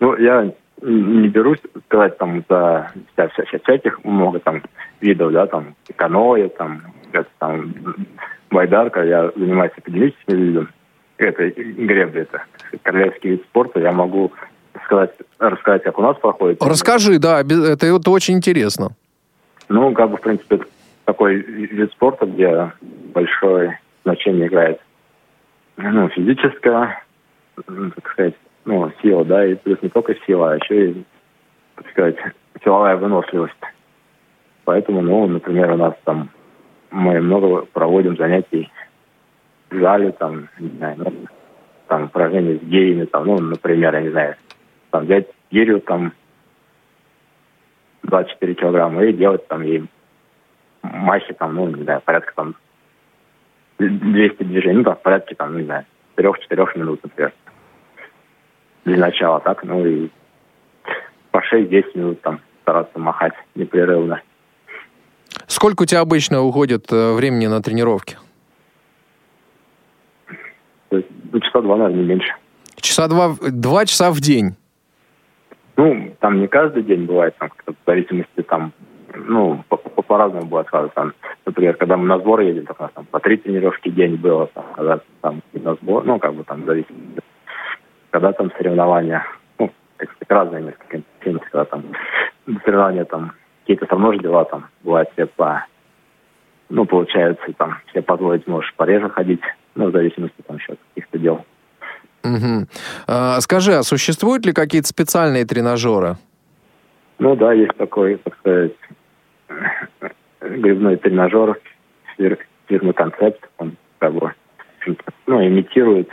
Ну, я не берусь сказать там за вся, вся, вся, всяких много там видов, да, там каноэ, там, там байдарка, я занимаюсь академическим видом. Это гребли, это королевский вид спорта. Я могу сказать, рассказать, как у нас проходит. Расскажи, да, это, это очень интересно. Ну, как бы, в принципе, такой вид спорта, где большое значение играет ну, физическая, так сказать, ну, сила, да, и плюс не только сила, а еще и, так сказать, силовая выносливость. Поэтому, ну, например, у нас там мы много проводим занятий в зале, там, не знаю, ну, там, упражнения с геями, там, ну, например, я не знаю, там, взять гирю, там, 24 килограмма и делать там ей махи, там, ну, не знаю, порядка там 200 движений, ну, там, в порядке, там, не знаю, 3-4 минут, например. Для начала, так, ну, и по 6-10 минут там стараться махать непрерывно. Сколько у тебя обычно уходит э, времени на тренировки? Ну, часа два, наверное, не меньше. Часа два, два часа в день? Ну, там не каждый день бывает, там, в зависимости, там, ну, по-разному по, бывает. Когда, там, например, когда мы на сбор едем, так у нас там по три тренировки в день было, там, когда там на сбор, ну, как бы там зависит. Когда там соревнования, ну, так сказать, разные несколько когда там соревнования там какие-то со мной дела там бывают все по ну, получается, там, себе позволить можешь пореже ходить, ну, в зависимости там еще от каких-то дел. Угу. А, скажи, а существуют ли какие-то специальные тренажеры? Ну да, есть такой, так сказать, грибной тренажер, фирмы концепт, он как бы ну, имитирует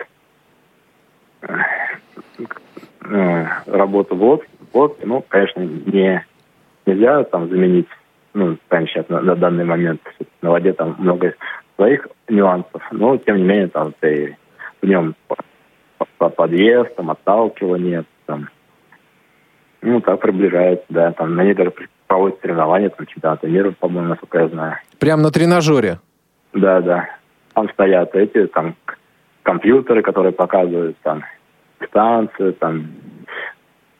э, работу в лодке, в лодке, ну, конечно, не нельзя там заменить, ну, прямо сейчас на, на данный момент на воде там много своих нюансов, но тем не менее там ты в нем по подъезд, там отталкивание, там, ну, так приближается, да, там на ней даже проводят соревнования, там чемпионаты мира, по-моему, насколько я знаю. Прям на тренажере? Да, да. Там стоят эти, там, компьютеры, которые показывают, там, станции, там,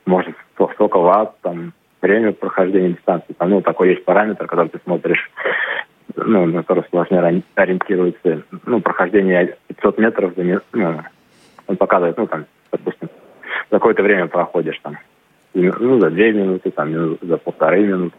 может, сколько ватт, там, время прохождения дистанции. Там, ну, такой есть параметр, когда ты смотришь, ну, на который сложнее ориентируется. Ну, прохождение 500 метров за ну, он показывает, ну, там, допустим, какое-то время проходишь там. Ну, за две минуты, там, за полторы минуты.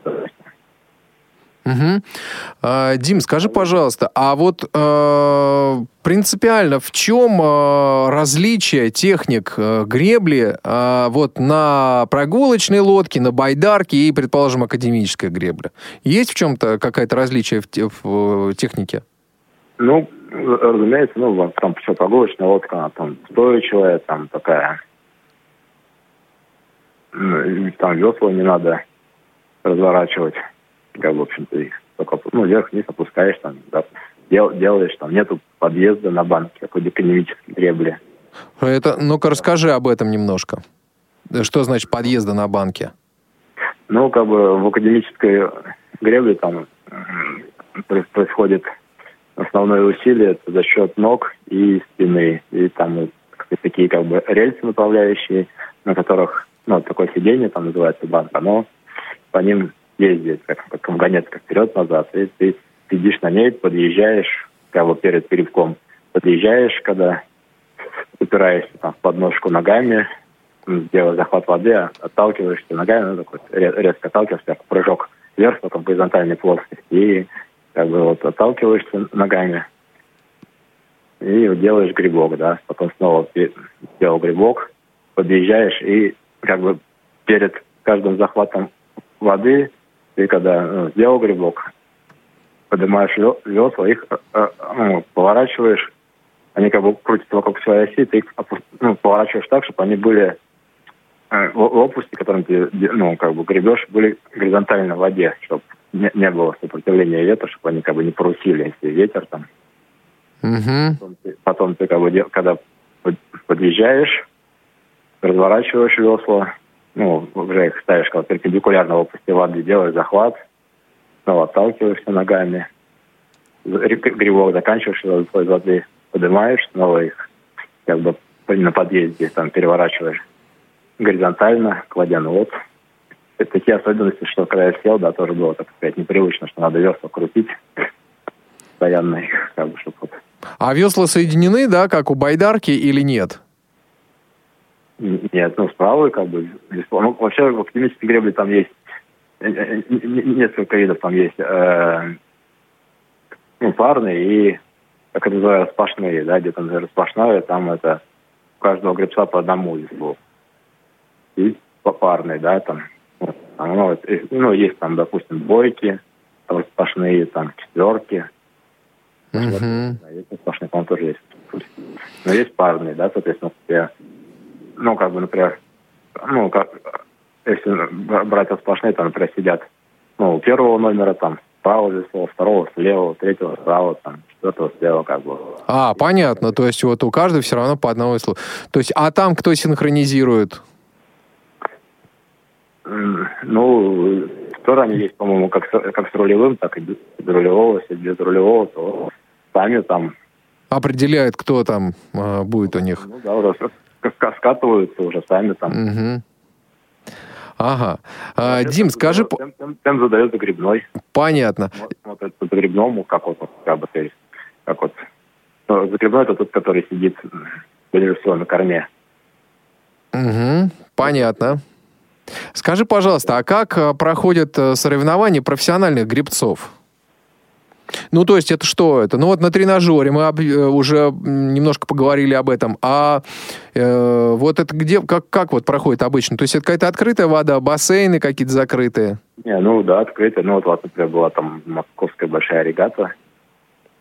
Угу. Дим, скажи, пожалуйста, а вот э, принципиально в чем э, различие техник э, гребли э, вот на прогулочной лодке, на байдарке и, предположим, академической гребле? Есть в чем-то какая-то различие в, в, в технике? Ну, разумеется, ну, там все прогулочная лодка, она там стоячая, там такая, ну, там весла не надо разворачивать как, в общем-то, их только, ну, вверх-вниз опускаешь, там, да, дел, делаешь, там, нету подъезда на банк, какой-то экономической гребли. Это, ну-ка, расскажи об этом немножко. Что значит подъезда на банке? Ну, как бы в академической гребле там происходит основное усилие это за счет ног и спины. И там такие как бы рельсы направляющие, на которых, ну, такое сиденье там называется банк, оно по ним ездить, как, как вагонет, как вперед-назад. И ты сидишь на ней, подъезжаешь, бы перед передком, подъезжаешь, когда упираешься там в подножку ногами, делаешь захват воды, а отталкиваешься ногами, ну, такой резко отталкиваешься, прыжок вверх, потом по горизонтальной плоскости, и как бы вот отталкиваешься ногами, и делаешь грибок, да, потом снова сделал грибок, подъезжаешь, и как бы перед каждым захватом воды ты когда ну, сделал грибок, поднимаешь весла, их э, ну, поворачиваешь, они как бы крутятся вокруг своей оси, ты их ну, поворачиваешь так, чтобы они были э, лопасти, которым ты ну, как бы гребешь, были горизонтально в воде, чтобы не, не было сопротивления ветра, чтобы они как бы не порусили, если ветер там. Угу. Потом, ты, потом ты как бы, когда подъезжаешь, разворачиваешь весла, ну, уже их ставишь как перпендикулярно в области воды, делаешь захват, снова отталкиваешься ногами, грибок заканчиваешь из воды, поднимаешь, снова их как бы на подъезде там переворачиваешь горизонтально, кладя на лоб. Это такие особенности, что когда я сел, да, тоже было, так сказать, непривычно, что надо весла крутить постоянно их, как бы, чтобы вот. А весла соединены, да, как у байдарки или нет? Нет, ну, справа как бы. Ну, вообще в академической гребле там есть э, э, несколько видов там есть. Э, ну, парные и, как это называют, распашные, да, где-то, например, распашная, там это у каждого гребца по одному веслу. И парные, да, там, ну, ну, есть там, допустим, бойки, там, распашные, там, четверки. Есть распашные, по-моему, тоже есть. Но есть парные, да, соответственно, где ну, как бы, например, ну, как, если брать сплошные, там, например, сидят, ну, у первого номера, там, справа весло, второго слева, третьего справа, там, четвертого слева, как бы. А, понятно, то есть вот у каждого все равно по одному веслу. То есть, а там кто синхронизирует? Ну, тоже они есть, по-моему, как, как с рулевым, так и без рулевого. Если без рулевого, то сами там... Определяет, кто там э, будет у них. Ну, да, уже скатываются уже сами там. Угу. Ага. А, Дим, скажи... Тем, тем, тем задает загребной. Понятно. Смотрит по загребному, как вот, как бы, как вот... Ну, загребной это тот, который сидит, ближе всего, на корме. Угу, понятно. Скажи, пожалуйста, а как э, проходят э, соревнования профессиональных гребцов? Ну, то есть это что это? Ну, вот на тренажере мы об, э, уже немножко поговорили об этом. А э, вот это где, как, как вот проходит обычно? То есть это какая-то открытая вода, бассейны какие-то закрытые? Не, ну да, открытая. Ну, вот, например, была там московская большая регата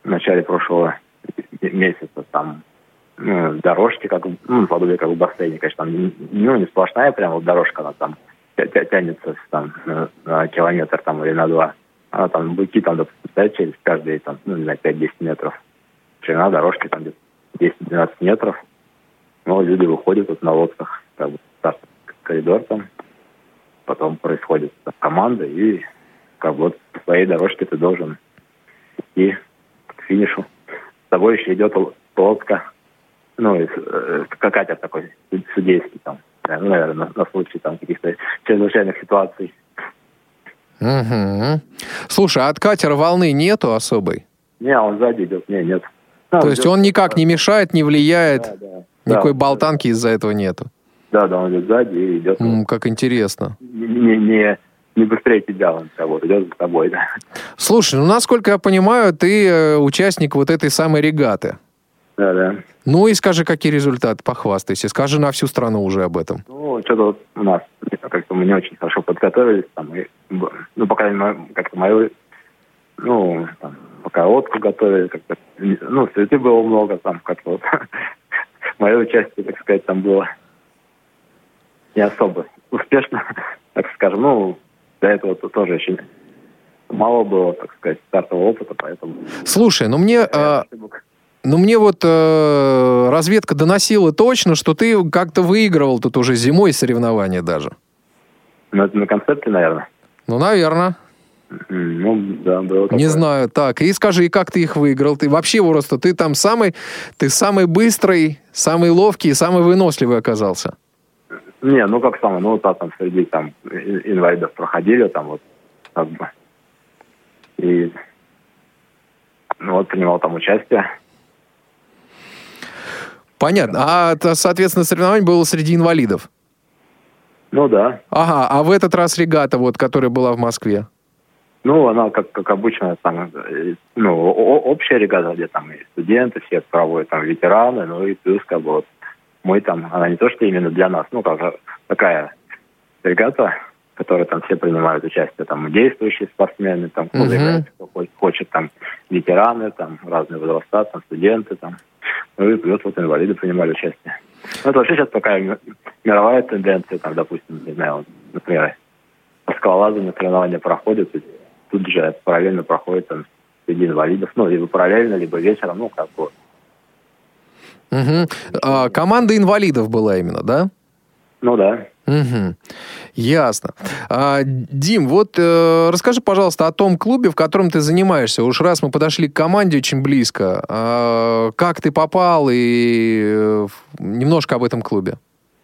в начале прошлого месяца. Там ну, дорожки, как, ну, подобие как в бассейне, конечно, там, ну, не сплошная прям вот дорожка, она там тянется там, на километр там, или на два она там, быки там, допустим, стоят через каждые, там, ну, не знаю, 5-10 метров. Ширина дорожки там где-то 10-12 метров. Ну, люди выходят вот на лодках, как бы, коридор там. Потом происходит там, команда, и как бы вот по своей дорожке ты должен идти к финишу. С тобой еще идет лодка, ну, э, катер такой судейский там, ну, наверное, на, на случай там каких-то чрезвычайных ситуаций. Угу. Слушай, а от катера волны нету особой? Не, он сзади идет, не, нет. То ну, есть он никак не мешает, не влияет? Да, да. Никакой да, болтанки из-за этого нету? Да, да, он идет сзади и идет. М, как интересно. Не, не, не быстрее тебя он вот, идет за тобой, да. Слушай, ну, насколько я понимаю, ты э, участник вот этой самой регаты. Да, да. Ну и скажи, какие результаты, похвастайся. Скажи на всю страну уже об этом. Ну, что-то вот у нас как-то мы не очень хорошо подготовились. Там, и, ну, по крайней мере, как-то мою, ну, там, пока лодку готовили, как-то, ну, суеты было много, там, как-то вот. *laughs* Мое участие, так сказать, там было не особо успешно, *laughs* так скажем. Ну, до этого -то тоже еще мало было, так сказать, стартового опыта, поэтому... Слушай, ну мне... Э, ну, мне вот э, разведка доносила точно, что ты как-то выигрывал тут уже зимой соревнования даже. Ну, это на концерте, наверное. Ну, наверное. Ну, да, было такое. Не знаю. Так, и скажи, как ты их выиграл? Ты вообще просто, ты там самый, ты самый быстрый, самый ловкий, самый выносливый оказался. Не, ну как самый, ну так там среди там инвалидов проходили, там вот как бы. И ну вот принимал там участие. Понятно. А, соответственно, соревнование было среди инвалидов? Ну да. Ага, а в этот раз регата, вот, которая была в Москве? Ну, она, как, как обычно, там, э, ну, общая регата, где там и студенты все проводят, там, ветераны, ну и плюс, как бы, вот, мы там, она не то, что именно для нас, ну, как такая регата, в которой там все принимают участие, там, действующие спортсмены, там, кто uh-huh. кто хочет, там, ветераны, там, разные возраста, там, студенты, там, ну и плюс вот инвалиды принимали участие. Ну, это вообще сейчас такая мировая тенденция, там, допустим, не знаю, например, скалолазание соревнования проходят, и тут же параллельно проходит там среди инвалидов, ну, либо параллельно, либо вечером, ну, как бы. Угу. А, команда инвалидов была именно, да? Ну да. Угу. Ясно. А, Дим, вот э, расскажи, пожалуйста, о том клубе, в котором ты занимаешься. Уж раз мы подошли к команде очень близко, э, как ты попал и э, немножко об этом клубе.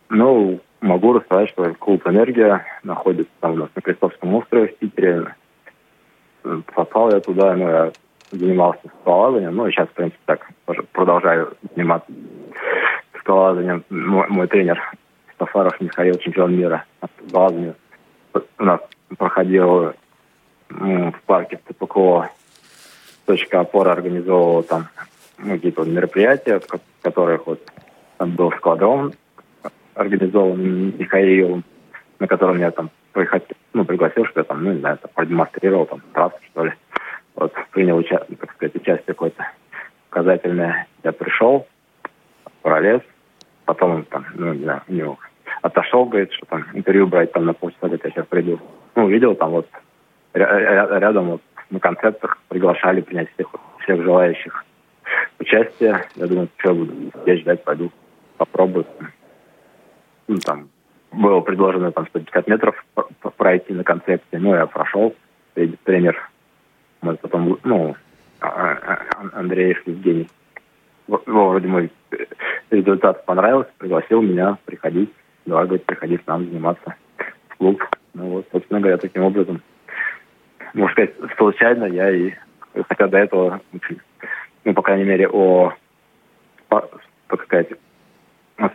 Ну, могу рассказать, что клуб «Энергия» находится там у нас на Крестовском острове в Питере. Попал я туда, ну, я занимался скалолазанием, ну, и сейчас, в принципе, так продолжаю заниматься скалолазанием. Мой, мой тренер Сафаров Михаил, чемпион мира по скалолазанию, у нас проходил ну, в парке в ТПКО точка опоры организовывала там ну, какие-то мероприятия, в которых вот там был складром организован Михаилом, на котором я там приходил, ну, пригласил, что я там, ну, не знаю, там, продемонстрировал там трассу, что ли. Вот, принял, уча- так сказать, участие какое-то показательное. Я пришел, пролез, потом там, ну, не знаю, у него отошел, говорит, что там интервью брать там на полчаса, говорит, я сейчас приду. Ну, увидел там вот рядом вот на концертах приглашали принять всех, всех желающих участия. Я думаю, что буду здесь ждать, пойду попробую ну, там, было предложено там 150 метров пройти на концепте, ну, я прошел, тренер, мы потом, ну, а, а, а, Андреев Евгений, вроде мой результат понравился, пригласил меня приходить, давай, приходи к нам заниматься в клуб. Ну вот, собственно говоря, таким образом, можно сказать, случайно я и, хотя до этого, ну, по крайней мере, о, так сказать,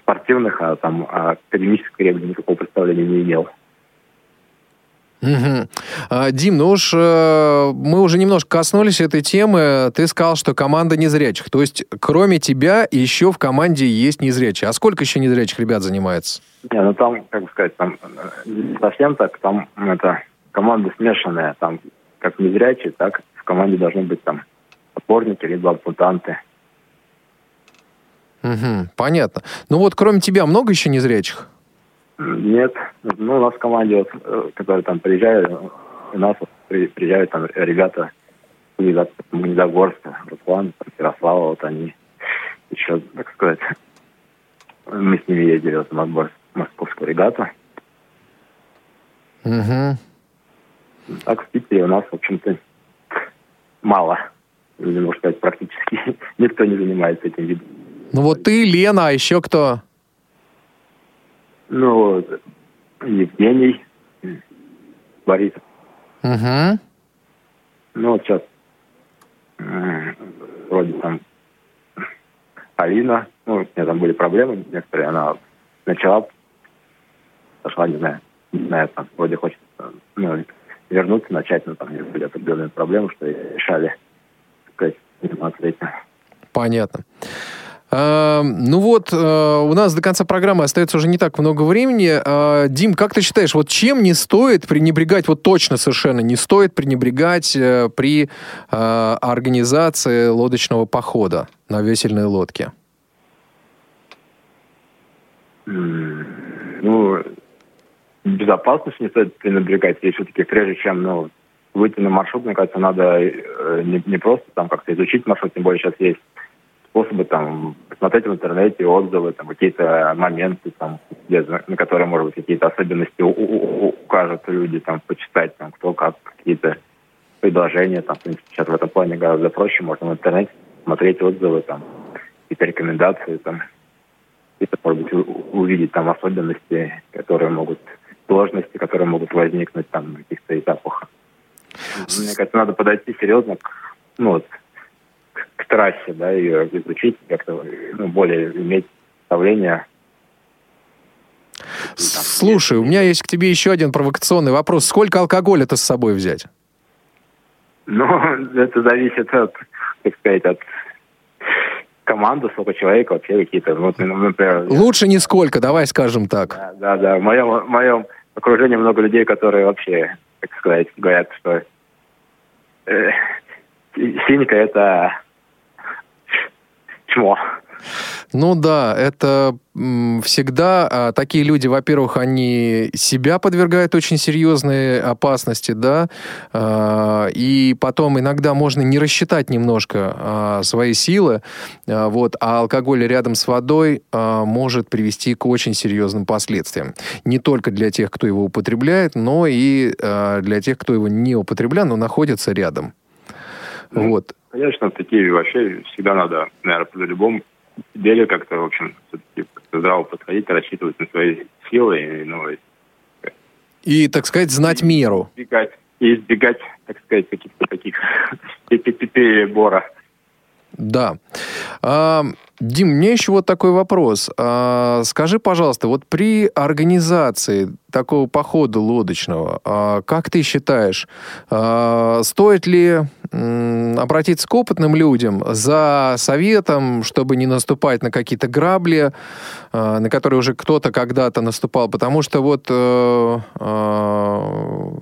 спортивных, а там о академической карьере никакого представления не имел. Угу. Дим, ну уж э, мы уже немножко коснулись этой темы. Ты сказал, что команда незрячих. То есть, кроме тебя, еще в команде есть незрячие. А сколько еще незрячих ребят занимается? Не, ну там, как бы сказать, там не совсем так. Там это команда смешанная. Там как незрячие, так в команде должны быть там опорники, либо ампутанты. Угу, понятно. Ну вот кроме тебя много еще незрячих? Нет. Ну, у нас в команде, вот, э, которые там приезжают, у нас вот, приезжают там ребята из Магнитогорска, Руслан, Ярослава, вот они еще, так сказать, мы с ними ездили вот, в московскую регату. Угу. Так в Питере у нас, в общем-то, мало. Или, можно сказать, практически *laughs* никто не занимается этим видом. Ну вот ты, Лена, а еще кто? Ну, Евгений Борисов. Угу. Ну, вот сейчас вроде там Алина, ну, у меня там были проблемы некоторые, она начала, пошла, не знаю, не знаю, там, вроде хочет ну, вернуться, начать, но там были определенные проблемы, что решали, так сказать, заниматься этим. Понятно. А, ну вот, а, у нас до конца программы остается уже не так много времени. А, Дим, как ты считаешь, вот чем не стоит пренебрегать, вот точно совершенно не стоит пренебрегать э, при организации лодочного похода на весельной лодке? Ну, безопасность не стоит пренебрегать. И все-таки прежде чем ну, выйти на маршрут, мне кажется, надо э, не, не просто там как-то изучить маршрут, тем более сейчас есть способы там посмотреть в интернете отзывы, там какие-то моменты, там, где, на которые, может быть, какие-то особенности укажут люди, там, почитать, там, кто как, какие-то предложения, там, в принципе, сейчас в этом плане гораздо проще, можно в интернете смотреть отзывы, там, какие-то рекомендации, там, какие-то, может быть, увидеть там особенности, которые могут, сложности, которые могут возникнуть там на каких-то этапах. Мне кажется, надо подойти серьезно к, ну, вот, к трассе, да, ее изучить, как-то ну, более иметь представление. Слушай, у меня есть к тебе еще один провокационный вопрос. Сколько алкоголя ты с собой взять? Ну, это зависит от, так сказать, от команды, сколько человек вообще какие-то. Вот, например, Лучше нисколько, давай скажем так. Да, да, да. В моем, в моем окружении много людей, которые вообще, так сказать, говорят, что э, синька это чмо. Ну да, это всегда а, такие люди, во-первых, они себя подвергают очень серьезной опасности, да, а, и потом иногда можно не рассчитать немножко а, свои силы, вот, а алкоголь рядом с водой может привести к очень серьезным последствиям. Не только для тех, кто его употребляет, но и для тех, кто его не употребляет, но находится рядом. Ну, вот. Конечно, такие вообще всегда надо, наверное, по-любому деле как-то, в общем, все-таки здраво подходить, рассчитывать на свои силы. И, ну, и, и, так сказать, знать меру. Избегать, и избегать, так сказать, каких-то таких *laughs* перебора. Да. А, Дим, мне еще вот такой вопрос. А, скажи, пожалуйста, вот при организации такого похода лодочного, а, как ты считаешь, а, стоит ли обратиться к опытным людям за советом, чтобы не наступать на какие-то грабли, а, на которые уже кто-то когда-то наступал? Потому что вот а, а,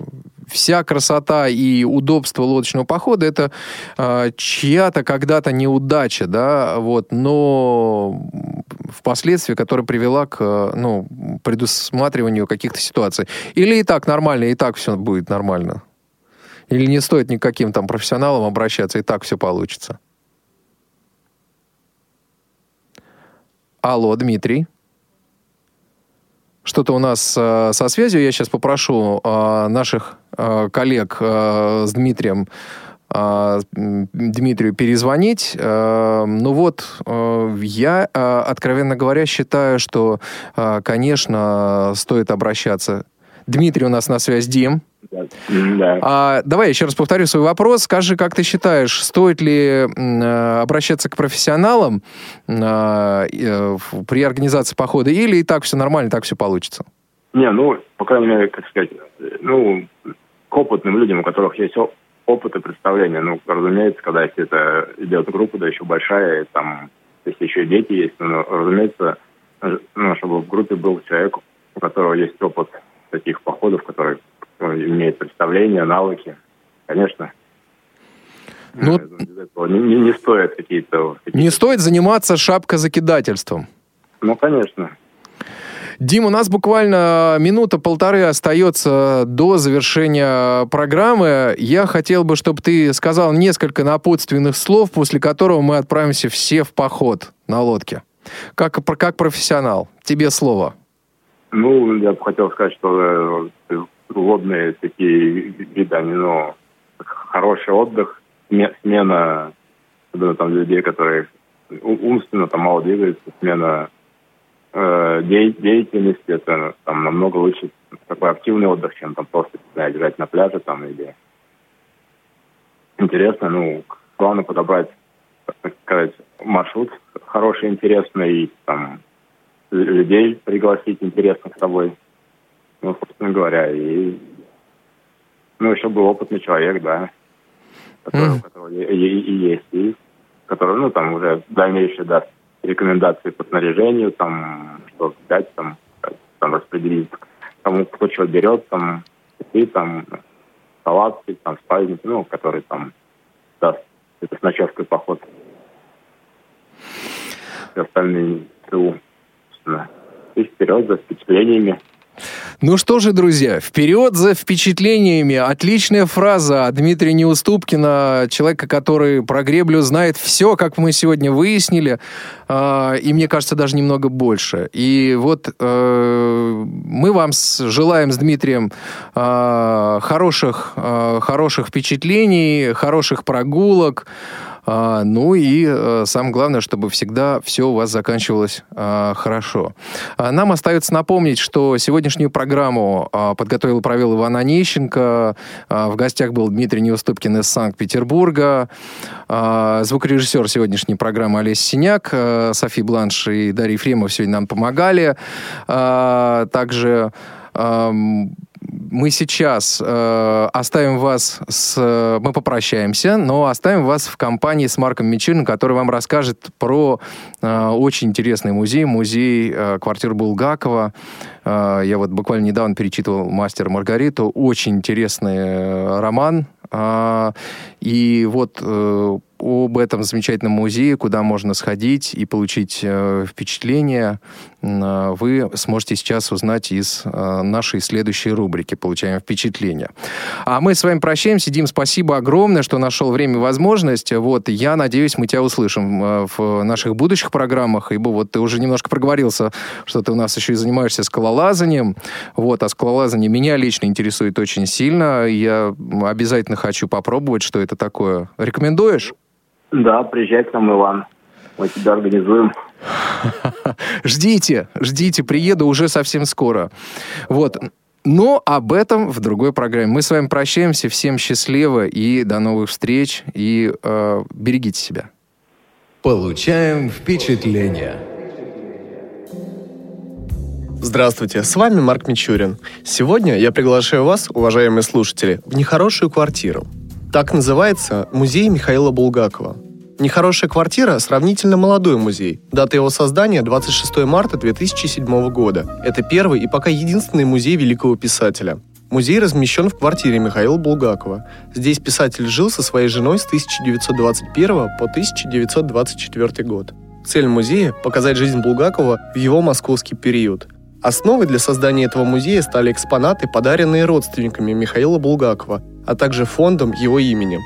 вся красота и удобство лодочного похода это э, чья-то когда-то неудача, да, вот, но впоследствии, которая привела к ну, предусматриванию каких-то ситуаций. Или и так нормально, и так все будет нормально. Или не стоит никаким там профессионалам обращаться, и так все получится. Алло, Дмитрий. Что-то у нас э, со связью. Я сейчас попрошу э, наших э, коллег э, с Дмитрием э, Дмитрию перезвонить. Э, ну вот, э, я, э, откровенно говоря, считаю, что, э, конечно, стоит обращаться. Дмитрий у нас на связь. Дим. Да. А, давай еще раз повторю свой вопрос. Скажи, как ты считаешь, стоит ли э, обращаться к профессионалам э, э, при организации похода, или и так все нормально, так все получится? Не, ну, по крайней мере, как сказать, ну, к опытным людям, у которых есть опыт и представление. Ну, разумеется, когда если это идет группа, да еще большая, там, если еще дети есть, ну, разумеется, ну, чтобы в группе был человек, у которого есть опыт таких походов, который имеет представление, навыки, конечно. Ну, не, не, не стоит какие-то... Какие не стоит заниматься шапкозакидательством. Ну, конечно. Дим, у нас буквально минута-полторы остается до завершения программы. Я хотел бы, чтобы ты сказал несколько напутственных слов, после которого мы отправимся все в поход на лодке. Как, как профессионал. Тебе слово. Ну, я бы хотел сказать, что э, водные такие виды, они, ну, хороший отдых, смена там людей, которые умственно там мало двигаются, смена э, деятельность, это там намного лучше такой активный отдых, чем там просто да, лежать на пляже там или интересно, ну, главное подобрать, так сказать, маршрут хороший, интересный, и там людей пригласить интересных с собой. Ну, собственно говоря, и ну, еще был опытный человек, да, который, mm. у которого и, и, и есть, и который, ну, там уже дальнейшие даст рекомендации по снаряжению, там, что взять, там, там распределить, кому кто чего берет, там, и там, палатки, там, спальники, ну, которые там даст это с ночевкой поход. Все остальные ТУ, и вперед за впечатлениями. Ну что же, друзья, вперед за впечатлениями. Отличная фраза Дмитрия Неуступкина, человека, который про греблю знает все, как мы сегодня выяснили, э, и мне кажется, даже немного больше. И вот э, мы вам желаем с Дмитрием э, хороших, э, хороших впечатлений, хороших прогулок, а, ну и э, самое главное, чтобы всегда все у вас заканчивалось а, хорошо. А, нам остается напомнить, что сегодняшнюю программу подготовил и провел Иван Онищенко. В гостях был Дмитрий Неуступкин из Санкт-Петербурга. Звукорежиссер сегодняшней программы Олесь Синяк. Софи Бланш и Дарья Ефремов сегодня нам помогали. Также мы сейчас э, оставим вас с... Мы попрощаемся, но оставим вас в компании с Марком Мичиным, который вам расскажет про э, очень интересный музей, музей э, квартир Булгакова. Э, я вот буквально недавно перечитывал «Мастер Маргариту». Очень интересный э, роман. Э, и вот э, об этом замечательном музее, куда можно сходить и получить э, впечатление, э, вы сможете сейчас узнать из э, нашей следующей рубрики «Получаем впечатление». А мы с вами прощаемся. Дим, спасибо огромное, что нашел время и возможность. Вот, я надеюсь, мы тебя услышим э, в наших будущих программах, ибо вот ты уже немножко проговорился, что ты у нас еще и занимаешься скалолазанием. Вот, а скалолазание меня лично интересует очень сильно. Я обязательно хочу попробовать, что это такое. Рекомендуешь? Да, приезжай к нам, Иван. Мы тебя организуем. *laughs* Ждите, ждите, приеду уже совсем скоро. Вот. Но об этом в другой программе. Мы с вами прощаемся. Всем счастливо и до новых встреч. И э, берегите себя. Получаем впечатление. Здравствуйте, с вами Марк Мичурин. Сегодня я приглашаю вас, уважаемые слушатели, в нехорошую квартиру. Так называется музей Михаила Булгакова. Нехорошая квартира – сравнительно молодой музей. Дата его создания – 26 марта 2007 года. Это первый и пока единственный музей великого писателя. Музей размещен в квартире Михаила Булгакова. Здесь писатель жил со своей женой с 1921 по 1924 год. Цель музея – показать жизнь Булгакова в его московский период. Основой для создания этого музея стали экспонаты, подаренные родственниками Михаила Булгакова, а также фондом его именем.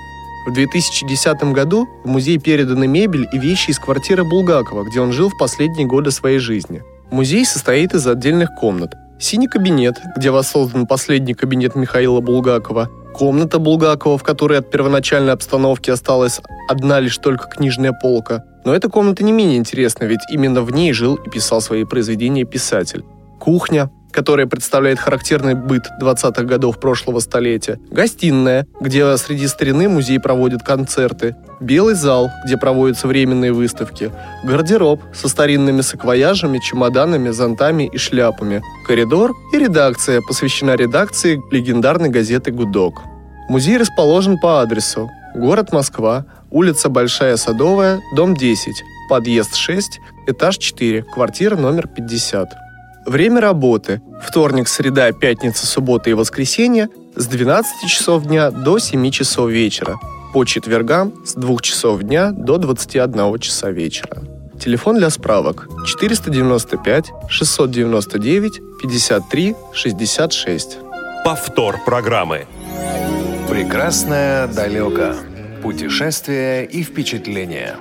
В 2010 году в музей переданы мебель и вещи из квартиры Булгакова, где он жил в последние годы своей жизни. Музей состоит из отдельных комнат. Синий кабинет, где воссоздан последний кабинет Михаила Булгакова, комната Булгакова, в которой от первоначальной обстановки осталась одна лишь только книжная полка. Но эта комната не менее интересна, ведь именно в ней жил и писал свои произведения писатель. Кухня, которая представляет характерный быт 20-х годов прошлого столетия, гостиная, где среди старины музей проводит концерты, белый зал, где проводятся временные выставки, гардероб со старинными саквояжами, чемоданами, зонтами и шляпами, коридор и редакция, посвящена редакции легендарной газеты «Гудок». Музей расположен по адресу. Город Москва, улица Большая Садовая, дом 10, подъезд 6, этаж 4, квартира номер 50. Время работы. Вторник, среда, пятница, суббота и воскресенье с 12 часов дня до 7 часов вечера. По четвергам с 2 часов дня до 21 часа вечера. Телефон для справок 495 699 53 66. Повтор программы. Прекрасное далеко. Путешествия и впечатления.